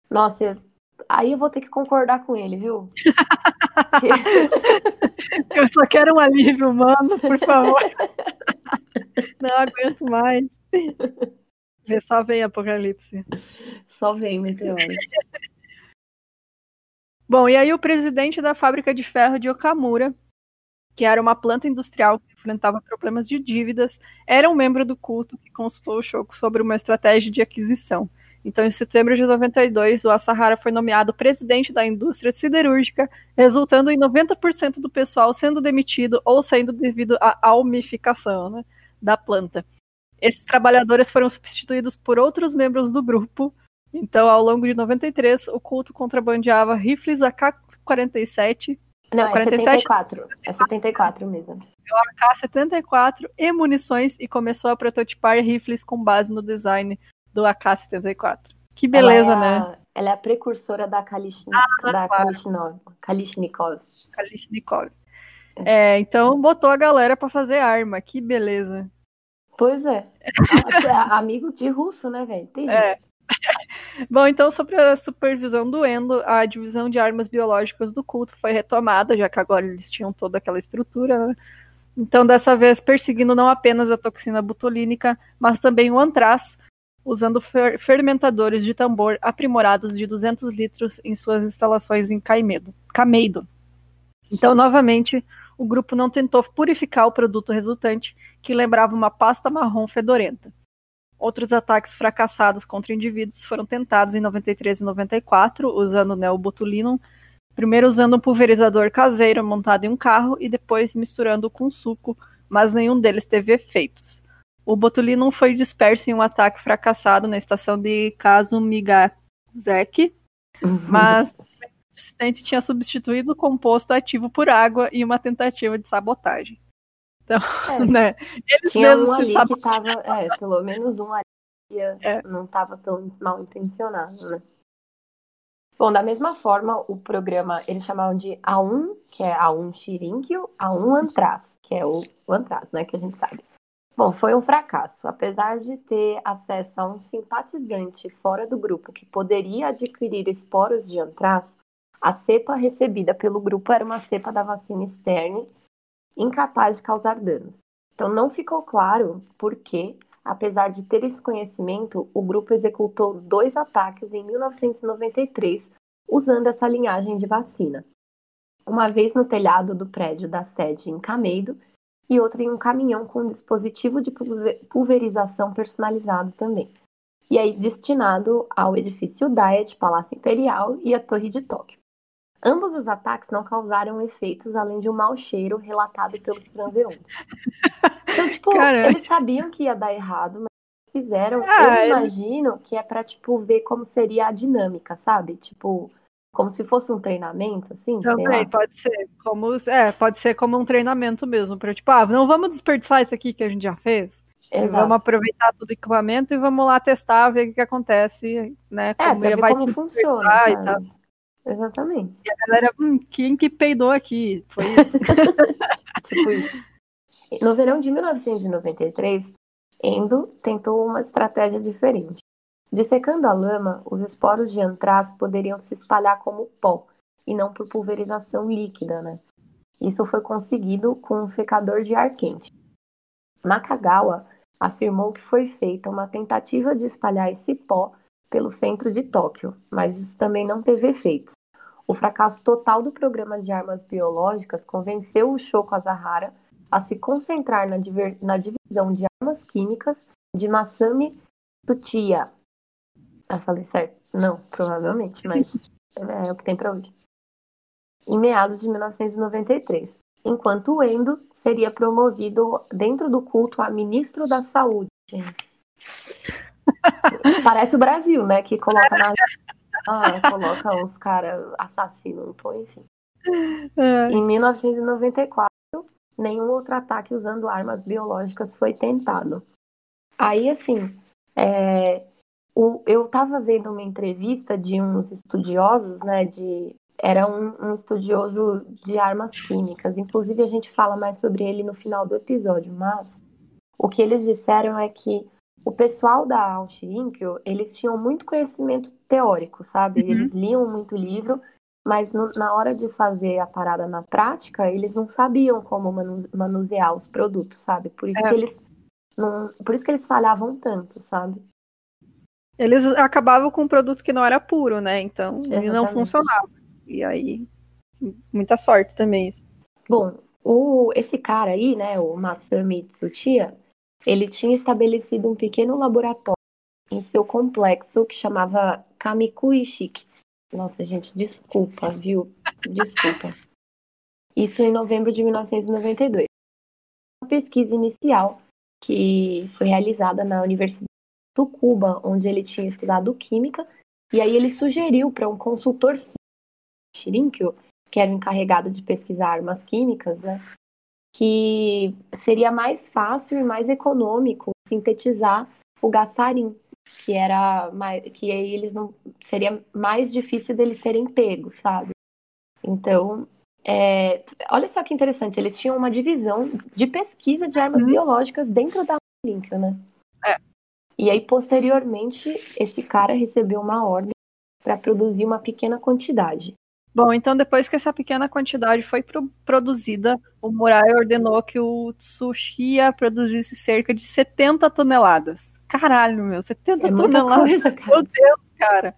Speaker 2: Nossa, Aí eu vou ter que concordar com ele, viu?
Speaker 1: eu só quero um alívio humano, por favor. Não aguento mais. Só vem apocalipse.
Speaker 2: Só vem meteoro.
Speaker 1: Bom, e aí o presidente da fábrica de ferro de Okamura, que era uma planta industrial que enfrentava problemas de dívidas, era um membro do culto que consultou o Choco sobre uma estratégia de aquisição. Então, em setembro de 92, o Asahara foi nomeado presidente da indústria siderúrgica, resultando em 90% do pessoal sendo demitido ou sendo devido à almificação né, da planta. Esses trabalhadores foram substituídos por outros membros do grupo. Então, ao longo de 93, o culto contrabandeava rifles AK-47.
Speaker 2: Não, é 74. É 74 mesmo.
Speaker 1: O AK-74 e munições e começou a prototipar rifles com base no design do AK-74. Que beleza,
Speaker 2: ela é
Speaker 1: né?
Speaker 2: A, ela é a precursora da, Kalishnikov. ah, da claro. Kalishnikov.
Speaker 1: Kalishnikov. É, então botou a galera para fazer arma. Que beleza.
Speaker 2: Pois é. Amigo de russo, né, velho?
Speaker 1: É. Bom, então, sobre a supervisão do Endo, a divisão de armas biológicas do culto foi retomada, já que agora eles tinham toda aquela estrutura, né? Então, dessa vez, perseguindo não apenas a toxina butolínica, mas também o antraz, usando fer fermentadores de tambor aprimorados de 200 litros em suas instalações em Caimedo, Cameido. Então, novamente, o grupo não tentou purificar o produto resultante, que lembrava uma pasta marrom fedorenta. Outros ataques fracassados contra indivíduos foram tentados em 93 e 94, usando neobotulinum, primeiro usando um pulverizador caseiro montado em um carro e depois misturando com suco, mas nenhum deles teve efeitos. O botulinum foi disperso em um ataque fracassado na estação de Kazumigazeki, uhum. mas o incidente tinha substituído o composto ativo por água em uma tentativa de sabotagem. Então, é. né?
Speaker 2: Eles Tinha mesmos um ali se que tava, é, pelo menos um ali é. não estava tão mal intencionado, né? Bom, da mesma forma, o programa eles chamavam de A1, que é A1 Shirinkyo, A1 Antraz, que é o, o Antraz, né, que a gente sabe. Bom, foi um fracasso. Apesar de ter acesso a um simpatizante fora do grupo que poderia adquirir esporos de antraz, a cepa recebida pelo grupo era uma cepa da vacina Stern incapaz de causar danos. Então não ficou claro por que, apesar de ter esse conhecimento, o grupo executou dois ataques em 1993 usando essa linhagem de vacina. Uma vez no telhado do prédio da sede em Cameido e outra em um caminhão com um dispositivo de pulverização personalizado também. E aí destinado ao edifício Diet, Palácio Imperial e a Torre de Tóquio. Ambos os ataques não causaram efeitos além de um mau cheiro relatado pelos transeuntes. Então, tipo, eles sabiam que ia dar errado, mas fizeram. Ah, eu imagino que é pra, tipo, ver como seria a dinâmica, sabe? Tipo, como se fosse um treinamento, assim.
Speaker 1: Também, pode ser. Como, é, pode ser como um treinamento mesmo. Pra, tipo, ah, não vamos desperdiçar isso aqui que a gente já fez. Vamos aproveitar todo o equipamento e vamos lá testar, ver o que, que acontece, né?
Speaker 2: Como é, vai como funciona, e tal. Exatamente.
Speaker 1: E a galera, hum, quem que peidou aqui? Foi isso. tipo
Speaker 2: isso. No verão de 1993, Endo tentou uma estratégia diferente. Dissecando a lama, os esporos de antraz poderiam se espalhar como pó e não por pulverização líquida, né? Isso foi conseguido com um secador de ar quente. Nakagawa afirmou que foi feita uma tentativa de espalhar esse pó pelo centro de Tóquio, mas isso também não teve efeitos. O fracasso total do programa de armas biológicas convenceu o Shoko Asahara a se concentrar na, na divisão de armas químicas de Masami Tsuchiya. Ah, falei certo? Não, provavelmente, mas é o que tem para hoje. Em meados de 1993, enquanto o Endo seria promovido dentro do culto a ministro da Saúde. Parece o Brasil, né? Que coloca na. Ah, coloca os caras assassinos, pô, enfim. É. Em 1994, nenhum outro ataque usando armas biológicas foi tentado. Aí, assim, é, o, eu estava vendo uma entrevista de uns estudiosos, né, de, era um, um, estudioso de armas químicas, inclusive a gente fala mais sobre ele no final do episódio, mas o que eles disseram é que o pessoal da Auschwitz, eles tinham muito conhecimento teórico, sabe? Uhum. Eles liam muito livro, mas no, na hora de fazer a parada na prática, eles não sabiam como manusear os produtos, sabe? Por isso é. que eles não, por isso que eles falhavam tanto, sabe?
Speaker 1: Eles acabavam com um produto que não era puro, né? Então, ele não funcionava. E aí, muita sorte também isso.
Speaker 2: Bom, o, esse cara aí, né, o Masami Tsuchiya, ele tinha estabelecido um pequeno laboratório em seu complexo que chamava Kamikuishiki. Nossa, gente, desculpa, viu? Desculpa. Isso em novembro de 1992. Uma pesquisa inicial que foi realizada na Universidade de Tsukuba, onde ele tinha estudado química, e aí ele sugeriu para um consultor Shirinkyo, que era o encarregado de pesquisar armas químicas, né, que seria mais fácil e mais econômico sintetizar o gassarim, que era mais, que aí eles não seria mais difícil deles serem pegos, sabe? Então, é, olha só que interessante, eles tinham uma divisão de pesquisa de armas uhum. biológicas dentro da Lincoln, né? E aí, posteriormente, esse cara recebeu uma ordem para produzir uma pequena quantidade.
Speaker 1: Bom, então depois que essa pequena quantidade foi pro produzida, o Murai ordenou que o Tsuchiya produzisse cerca de 70 toneladas. Caralho, meu, 70 é toneladas. Coisa, meu Deus, cara.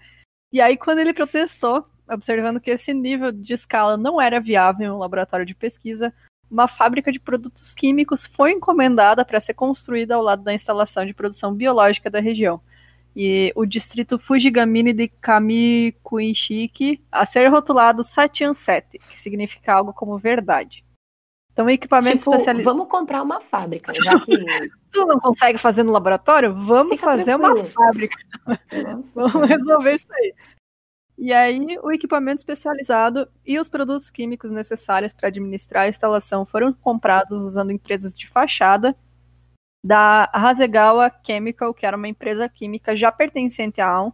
Speaker 1: E aí, quando ele protestou, observando que esse nível de escala não era viável em um laboratório de pesquisa, uma fábrica de produtos químicos foi encomendada para ser construída ao lado da instalação de produção biológica da região. E o distrito Fujigamini de Kamikuinshiki a ser rotulado Satian 7, que significa algo como verdade. Então, equipamento
Speaker 2: tipo,
Speaker 1: especializado.
Speaker 2: Vamos comprar uma fábrica. Já que...
Speaker 1: tu não consegue fazer no laboratório? Vamos Fica fazer tranquilo. uma fábrica. Nossa, Vamos resolver isso aí. E aí, o equipamento especializado e os produtos químicos necessários para administrar a instalação foram comprados usando empresas de fachada da Hasegawa Chemical, que era uma empresa química já pertencente à AON.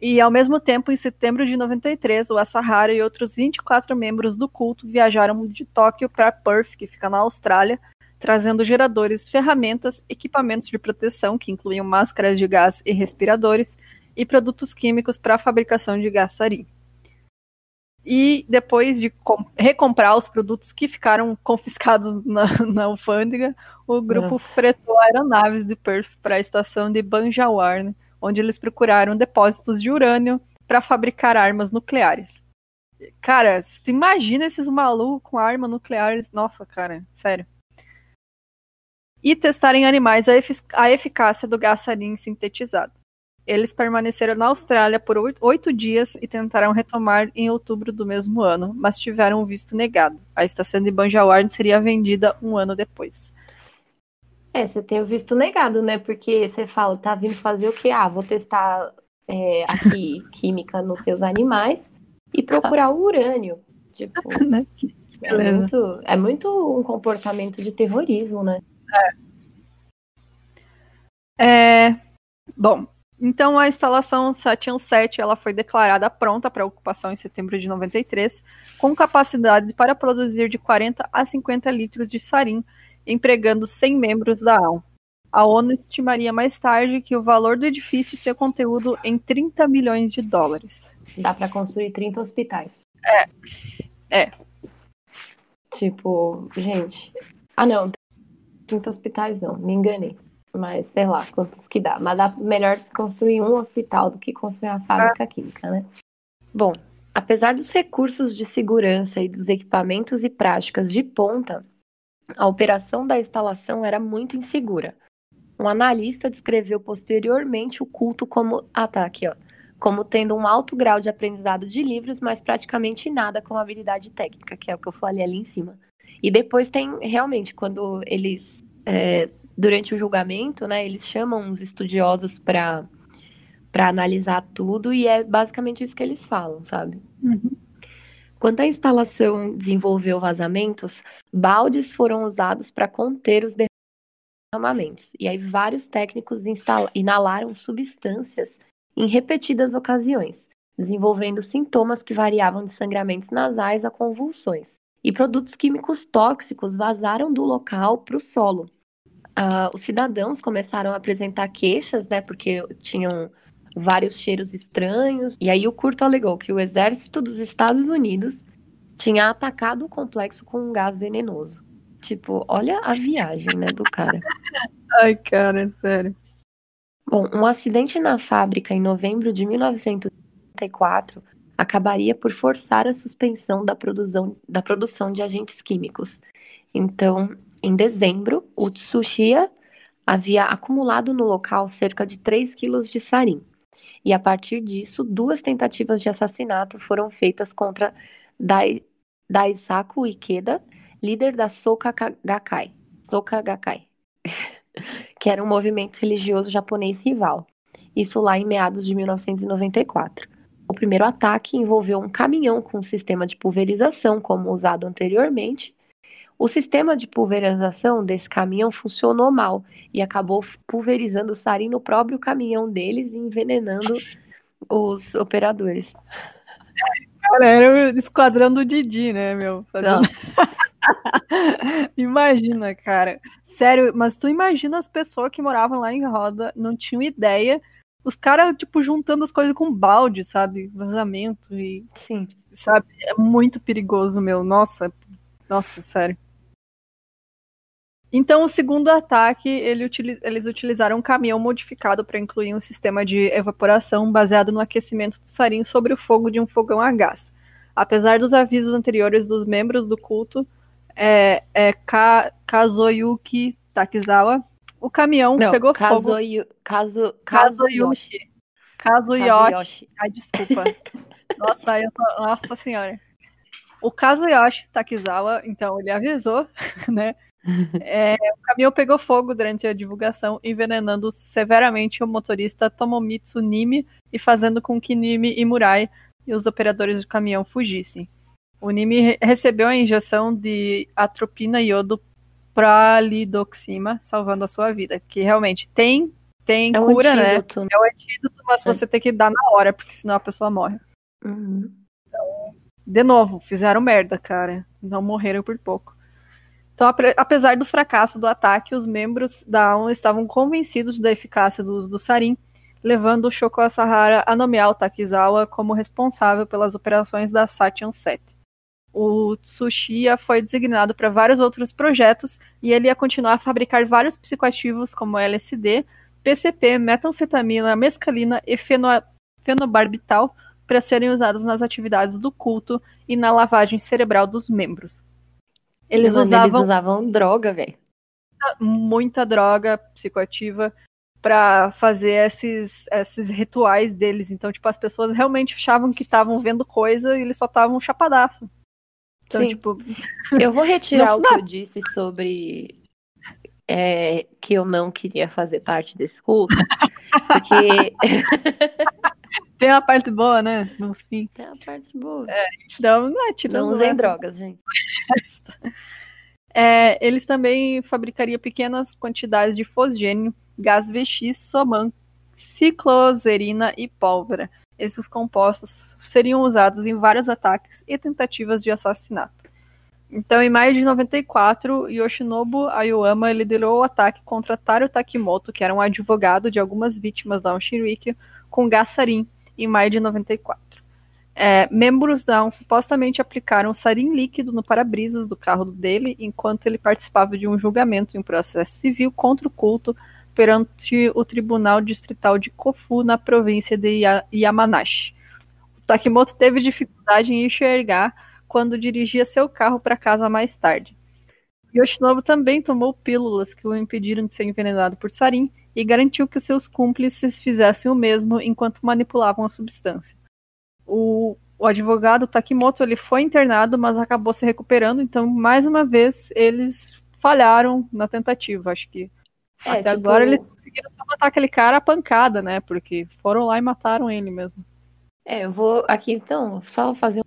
Speaker 1: E, ao mesmo tempo, em setembro de 93, o Asahara e outros 24 membros do culto viajaram de Tóquio para Perth, que fica na Austrália, trazendo geradores, ferramentas, equipamentos de proteção, que incluíam máscaras de gás e respiradores, e produtos químicos para a fabricação de gás sarin. E depois de recomprar os produtos que ficaram confiscados na, na alfândega, o grupo Nossa. fretou aeronaves de Perth para a estação de Banjawar, né, onde eles procuraram depósitos de urânio para fabricar armas nucleares. Cara, tu imagina esses malucos com arma nuclear, nossa, cara, sério. E testarem animais a, efic a eficácia do gás sarin sintetizado. Eles permaneceram na Austrália por oito dias e tentaram retomar em outubro do mesmo ano, mas tiveram o visto negado. A estação de Banjaward seria vendida um ano depois.
Speaker 2: É, você tem o visto negado, né? Porque você fala, tá vindo fazer o quê? Ah, vou testar é, aqui química nos seus animais e procurar o urânio. Tipo, né? é, muito, é muito um comportamento de terrorismo, né?
Speaker 1: É. é bom, então, a instalação Satian 7 ela foi declarada pronta para ocupação em setembro de 93, com capacidade para produzir de 40 a 50 litros de sarim, empregando 100 membros da AUN. A ONU estimaria mais tarde que o valor do edifício seu conteúdo em 30 milhões de dólares.
Speaker 2: Dá para construir 30 hospitais.
Speaker 1: É. É.
Speaker 2: Tipo, gente. Ah, não. 30 hospitais não, me enganei mas sei lá quantos que dá. Mas dá melhor construir um hospital do que construir uma fábrica química, né? Bom, apesar dos recursos de segurança e dos equipamentos e práticas de ponta, a operação da instalação era muito insegura. Um analista descreveu posteriormente o culto como. Ah, tá, ó. Como tendo um alto grau de aprendizado de livros, mas praticamente nada com habilidade técnica, que é o que eu falei ali em cima. E depois tem, realmente, quando eles é, durante o julgamento, né, eles chamam os estudiosos para para analisar tudo e é basicamente isso que eles falam, sabe? Uhum. Quando a instalação desenvolveu vazamentos, baldes foram usados para conter os derramamentos. E aí vários técnicos inalaram substâncias em repetidas ocasiões, desenvolvendo sintomas que variavam de sangramentos nasais a convulsões. E produtos químicos tóxicos vazaram do local para o solo, uh, os cidadãos começaram a apresentar queixas, né, porque tinham vários cheiros estranhos. E aí o Curto alegou que o exército dos Estados Unidos tinha atacado o complexo com um gás venenoso. Tipo, olha a viagem, né, do cara.
Speaker 1: Ai, cara, é sério.
Speaker 2: Bom, um acidente na fábrica em novembro de 1934 acabaria por forçar a suspensão da produção, da produção de agentes químicos. Então, em dezembro, o Tsuchiya havia acumulado no local cerca de 3 quilos de sarin. E a partir disso, duas tentativas de assassinato foram feitas contra Dai, Daisaku Ikeda, líder da Soka Gakkai, Soka Gakkai que era um movimento religioso japonês rival. Isso lá em meados de 1994. O primeiro ataque envolveu um caminhão com um sistema de pulverização, como usado anteriormente, o sistema de pulverização desse caminhão funcionou mal e acabou pulverizando o sarin no próprio caminhão deles e envenenando os operadores.
Speaker 1: Cara, era o esquadrão do Didi, né, meu? Fazendo... imagina, cara. Sério, mas tu imagina as pessoas que moravam lá em Roda, não tinham ideia. Os caras, tipo, juntando as coisas com balde, sabe? Vazamento e.
Speaker 2: Sim.
Speaker 1: Sabe? É muito perigoso, meu. Nossa, nossa, sério. Então, o segundo ataque, ele eles utilizaram um caminhão modificado para incluir um sistema de evaporação baseado no aquecimento do sarinho sobre o fogo de um fogão a gás. Apesar dos avisos anteriores dos membros do culto, é, é Ka, Kazoyuki Takizawa. O caminhão
Speaker 2: Não,
Speaker 1: pegou
Speaker 2: Kazoyu,
Speaker 1: fogo.
Speaker 2: Kazu,
Speaker 1: Kazoyuki. Kazuyoshi.
Speaker 2: Kazuyoshi.
Speaker 1: Ai, desculpa. Nossa, eu tô... Nossa senhora. O Kazuyoshi Takizawa, então, ele avisou, né? É, o caminhão pegou fogo durante a divulgação, envenenando severamente o motorista Tomomitsu Nimi e fazendo com que Nimi e Murai e os operadores do caminhão fugissem. O Nimi re- recebeu a injeção de atropina iodo pralidoxima, salvando a sua vida, que realmente tem tem
Speaker 2: É
Speaker 1: cura, né?
Speaker 2: antídoto.
Speaker 1: É o antídoto, mas
Speaker 2: É.
Speaker 1: você tem que dar na hora, porque senão a pessoa morre.
Speaker 2: Uhum.
Speaker 1: De novo, fizeram merda, cara. Não morreram por pouco. Então, apesar do fracasso do ataque, os membros da ONU estavam convencidos da eficácia do uso do sarin, levando o Shoko Asahara a nomear o Takizawa como responsável pelas operações da Satian 7. O Tsuchiya foi designado para vários outros projetos e ele ia continuar a fabricar vários psicoativos como LSD, PCP, metanfetamina, mescalina e feno- fenobarbital para serem usados nas atividades do culto e na lavagem cerebral dos membros. Eles usavam
Speaker 2: eles usavam droga, velho.
Speaker 1: muita droga psicoativa para fazer esses, esses rituais deles. Então, tipo, as pessoas realmente achavam que estavam vendo coisa e eles só estavam chapadaço. Então,
Speaker 2: Sim.
Speaker 1: tipo,
Speaker 2: Eu vou retirar o que eu disse sobre é, que eu não queria fazer parte desse culto, porque
Speaker 1: tem uma parte boa, né? No fim.
Speaker 2: tem a parte boa.
Speaker 1: Então, não é
Speaker 2: não usem
Speaker 1: essa.
Speaker 2: drogas, gente.
Speaker 1: É, eles também fabricariam pequenas quantidades de fosgênio, gás VX, soman, cicloserina e pólvora. Esses compostos seriam usados em vários ataques e tentativas de assassinato. Então, em maio de 94, Yoshinobu Aoyama liderou o ataque contra Taro Takimoto, que era um advogado de algumas vítimas da Onshirikyo, com gás sarin, em maio de 94. É, membros da ONU supostamente aplicaram sarin líquido no para-brisas do carro dele enquanto ele participava de um julgamento em um processo civil contra o culto perante o Tribunal Distrital de Kofu, na província de Ya- Yamanashi. O Takimoto teve dificuldade em enxergar quando dirigia seu carro para casa mais tarde. Yoshinobu também tomou pílulas que o impediram de ser envenenado por sarin e garantiu que os seus cúmplices fizessem o mesmo enquanto manipulavam a substância o, o advogado Takimoto ele foi internado, mas acabou se recuperando. Então, mais uma vez, eles falharam na tentativa. Acho que
Speaker 2: É,
Speaker 1: até
Speaker 2: tipo,
Speaker 1: agora eles conseguiram só matar aquele cara a pancada, né? Porque foram lá e mataram ele mesmo.
Speaker 2: É, eu vou aqui então só fazer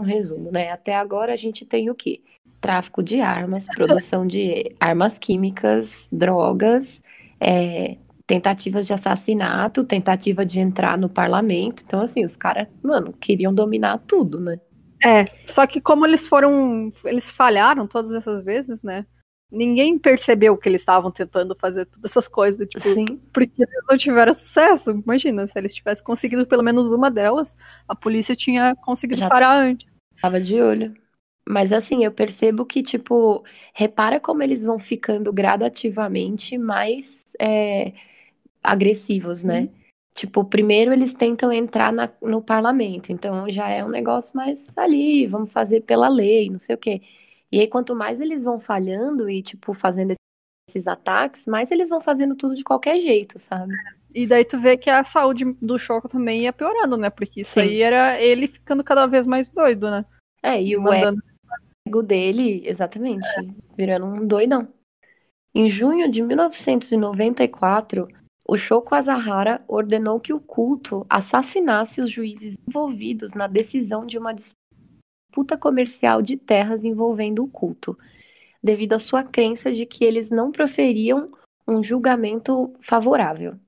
Speaker 2: um resumo, né? Até agora a gente tem o quê? Tráfico de armas, produção de armas químicas, drogas, é, tentativas de assassinato, tentativa de entrar no parlamento. Então, assim, os caras, mano, queriam dominar tudo, né?
Speaker 1: É, só que como eles foram. Eles falharam todas essas vezes, né? Ninguém percebeu que eles estavam tentando fazer todas essas coisas, tipo,
Speaker 2: Sim.
Speaker 1: porque eles não tiveram sucesso. Imagina, se eles tivessem conseguido pelo menos uma delas, a polícia tinha conseguido
Speaker 2: Já-
Speaker 1: parar antes.
Speaker 2: Tava de olho. Mas assim, eu percebo que, tipo, repara como eles vão ficando gradativamente mais é, agressivos, né? Tipo, primeiro eles tentam entrar na- no parlamento, então já é um negócio mais ali, vamos fazer pela lei, não sei o quê. E aí, quanto mais eles vão falhando e, tipo, fazendo esses ataques, mais eles vão fazendo tudo de qualquer jeito, sabe?
Speaker 1: E daí tu vê que a saúde do Choco também ia piorando, né? Porque isso
Speaker 2: Sim.
Speaker 1: aí era ele ficando cada vez mais doido, né?
Speaker 2: É, e o
Speaker 1: Mandando-
Speaker 2: ego dele, exatamente, virando um doidão. Em junho de 1994, o Shoko Asahara ordenou que o culto assassinasse os juízes envolvidos na decisão de uma disputa comercial de terras envolvendo o culto, devido à sua crença de que eles não proferiam um julgamento favorável.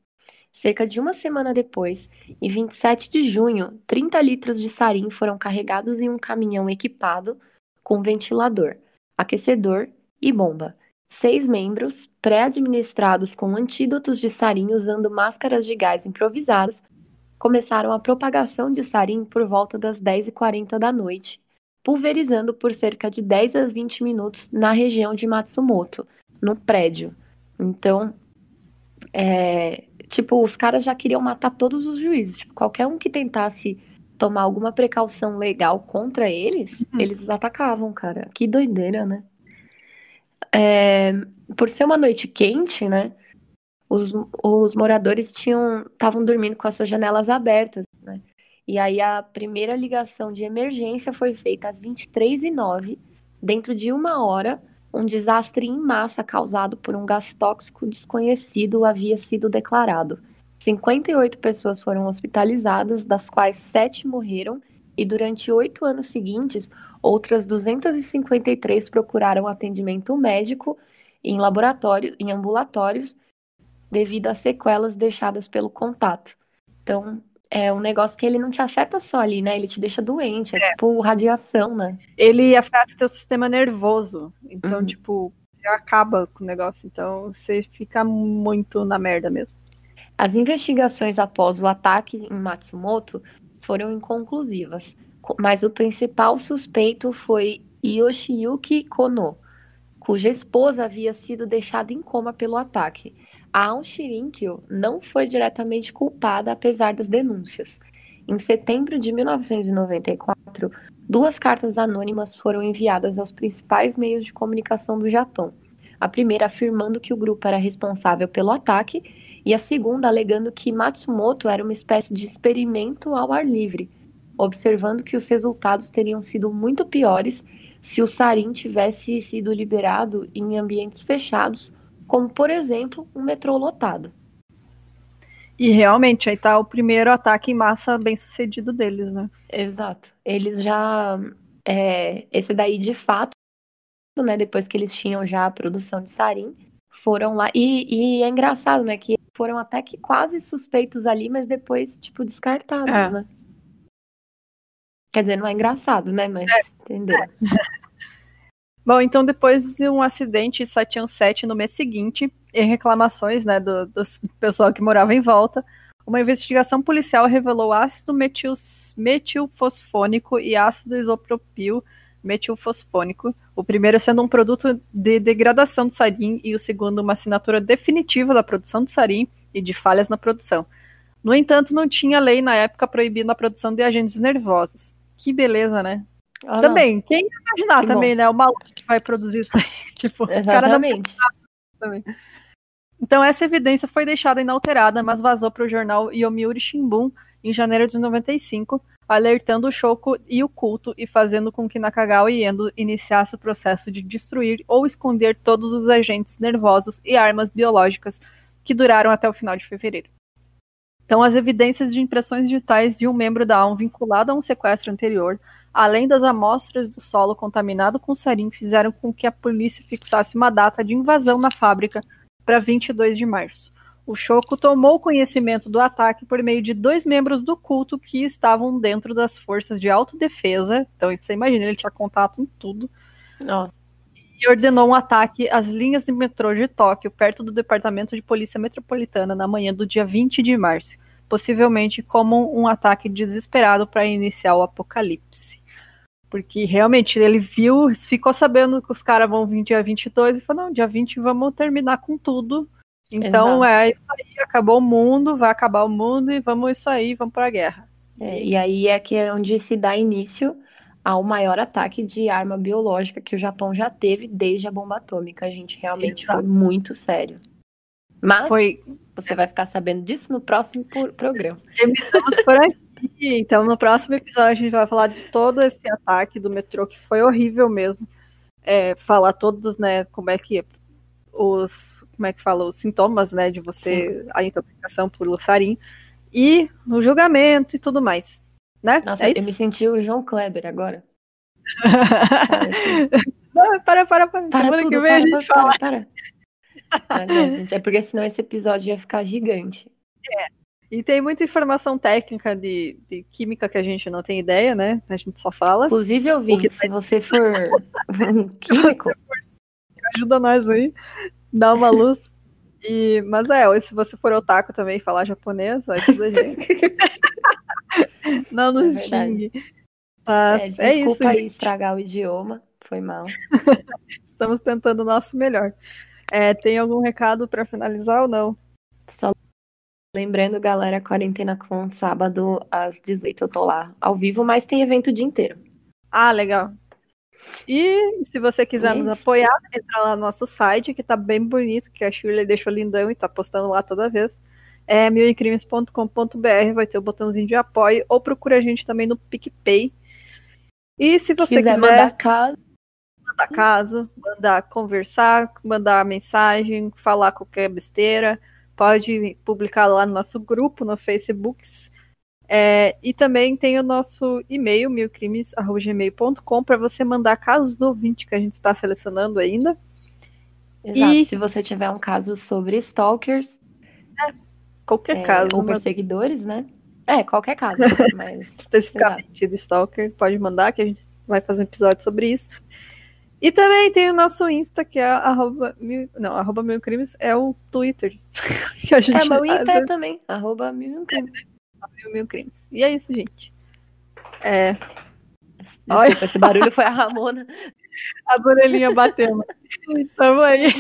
Speaker 2: Cerca de uma semana depois, em 27 de junho, 30 litros de sarim foram carregados em um caminhão equipado com ventilador, aquecedor e bomba. Seis membros, pré-administrados com antídotos de sarim usando máscaras de gás improvisadas, começaram a propagação de sarim por volta das 10h40 da noite, pulverizando por cerca de 10 a 20 minutos na região de Matsumoto, no prédio. Então, é, tipo, os caras já queriam matar todos os juízes. Tipo, qualquer um que tentasse tomar alguma precaução legal contra eles, uhum. eles atacavam, cara. Que doideira, né? É, por ser uma noite quente, né? Os, os moradores tinham estavam dormindo com as suas janelas abertas, né? E aí a primeira ligação de emergência foi feita às 23h09, dentro de uma hora, um desastre em massa causado por um gás tóxico desconhecido havia sido declarado. 58 pessoas foram hospitalizadas, das quais sete morreram, e durante oito anos seguintes, outras 253 procuraram atendimento médico em laboratórios, em ambulatórios, devido às sequelas deixadas pelo contato. Então, é um negócio que ele não te afeta só ali, né? Ele te deixa doente, é, é. tipo radiação, né?
Speaker 1: Ele afeta o teu sistema nervoso. Então, uhum. tipo, acaba com o negócio. Então, você fica muito na merda mesmo.
Speaker 2: As investigações após o ataque em Matsumoto foram inconclusivas, mas o principal suspeito foi Yoshiyuki Kono, cuja esposa havia sido deixada em coma pelo ataque. A Aon não foi diretamente culpada, apesar das denúncias. Em setembro de 1994, duas cartas anônimas foram enviadas aos principais meios de comunicação do Japão. A primeira afirmando que o grupo era responsável pelo ataque e a segunda alegando que Matsumoto era uma espécie de experimento ao ar livre, observando que os resultados teriam sido muito piores se o sarin tivesse sido liberado em ambientes fechados, como por exemplo um metrô lotado.
Speaker 1: E realmente aí tá o primeiro ataque em massa bem sucedido deles, né?
Speaker 2: Exato. Eles já é, esse daí de fato, né? Depois que eles tinham já a produção de sarin, foram lá e, e é engraçado, né? Que foram até que quase suspeitos ali, mas depois, tipo, descartados, é. né? Quer dizer, não é engraçado, né? Mas, é. entendeu? É.
Speaker 1: Bom, então depois de um acidente em Satian 7 no mês seguinte, e reclamações, né, do, do pessoal que morava em volta, uma investigação policial revelou ácido metil, metilfosfônico e ácido isopropil metilfosfônico, o primeiro sendo um produto de degradação do sarin e o segundo uma assinatura definitiva da produção de sarin e de falhas na produção. No entanto, não tinha lei na época proibindo a produção de agentes nervosos. Que beleza, né? Ah, também, quem ia imaginar que também, bom. né? O maluco que vai produzir isso aí. tipo,
Speaker 2: Exatamente.
Speaker 1: Também. Então, essa evidência foi deixada inalterada, mas vazou para o jornal Yomiuri Shimbun em janeiro de 95, alertando o Shoko e o culto e fazendo com que Nakagawa e Endo iniciasse o processo de destruir ou esconder todos os agentes nervosos e armas biológicas que duraram até o final de fevereiro. Então, as evidências de impressões digitais de um membro da AUM vinculado a um sequestro anterior, além das amostras do solo contaminado com sarin, fizeram com que a polícia fixasse uma data de invasão na fábrica para 22 de março o Choco tomou conhecimento do ataque por meio de dois membros do culto que estavam dentro das forças de autodefesa. Então, você imagina, ele tinha contato em tudo. E ordenou um ataque às linhas de metrô de Tóquio, perto do Departamento de Polícia Metropolitana, na manhã do dia 20 de março, possivelmente como um ataque desesperado para iniciar o apocalipse. Porque realmente ele viu, ficou sabendo que os caras vão vir dia 22 e falou: não, dia 20 vamos terminar com tudo então Exato. é isso aí, acabou o mundo, vai acabar o mundo e vamos isso aí, vamos para a guerra.
Speaker 2: É, e aí é que é onde se dá início ao maior ataque de arma biológica que o Japão já teve desde a bomba atômica. A gente realmente Exato. foi muito sério. Mas foi... você vai ficar sabendo disso no próximo programa.
Speaker 1: Terminamos por aqui. Então, no próximo episódio, a gente vai falar de todo esse ataque do metrô, que foi horrível mesmo. É, falar todos, né, como é que os como é que fala, os sintomas, né, de você, Sim. a intoxicação por lussarim, e no julgamento e tudo mais, né?
Speaker 2: Nossa, é eu me senti o João Kleber agora.
Speaker 1: Não, para, para, para. para Semana tudo, que vem para, a gente para, fala. Para,
Speaker 2: para. Não, gente, é porque senão esse episódio ia ficar gigante.
Speaker 1: É. E tem muita informação técnica de, de, química que a gente não tem ideia, né? A gente só fala.
Speaker 2: Inclusive, eu vi, se você for químico,
Speaker 1: ajuda nós aí dá uma luz. E, mas é, se você for otaku também falar japonês, ajuda a gente. Não nos é xingue. Mas é, é isso.
Speaker 2: aí estragar o idioma, foi mal.
Speaker 1: Estamos tentando o nosso melhor. É, tem algum recado para finalizar ou não?
Speaker 2: Lembrando, galera, quarentena com sábado às 18 eu tô lá ao vivo, mas tem evento o dia inteiro.
Speaker 1: Ah, legal. E se você quiser nos apoiar, entra lá no nosso site, que tá bem bonito, que a Shirley deixou lindão e tá postando lá toda vez. É milincrimes.com.br, vai ter o botãozinho de apoio, ou procura a gente também no PicPay. E se você quiser, quiser
Speaker 2: mandar caso,
Speaker 1: mandar caso, mandar conversar, mandar mensagem, falar qualquer besteira, pode publicar lá no nosso grupo no Facebook. É, e também tem o nosso e-mail, milcrimes.gmail.com, para você mandar casos do ouvinte que a gente está selecionando ainda.
Speaker 2: Exato. E se você tiver um caso sobre stalkers.
Speaker 1: É, qualquer é, caso.
Speaker 2: Ou perseguidores, né? É, qualquer caso. Mas...
Speaker 1: Especificamente do stalker, pode mandar, que a gente vai fazer um episódio sobre isso. E também tem o nosso Insta, que é arroba mil, não, arroba mil crimes, é o Twitter.
Speaker 2: Que a gente é, meu Insta é também, arroba mil crimes.
Speaker 1: Mil, mil crimes. E é isso, gente. É.
Speaker 2: Desculpa, Olha. esse barulho foi a Ramona.
Speaker 1: As orelhinhas batendo. Tamo aí.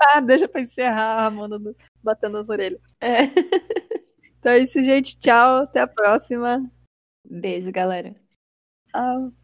Speaker 1: ah, deixa pra encerrar a Ramona batendo as orelhas.
Speaker 2: É.
Speaker 1: Então é isso, gente. Tchau. Até a próxima.
Speaker 2: Beijo, galera.
Speaker 1: Tchau.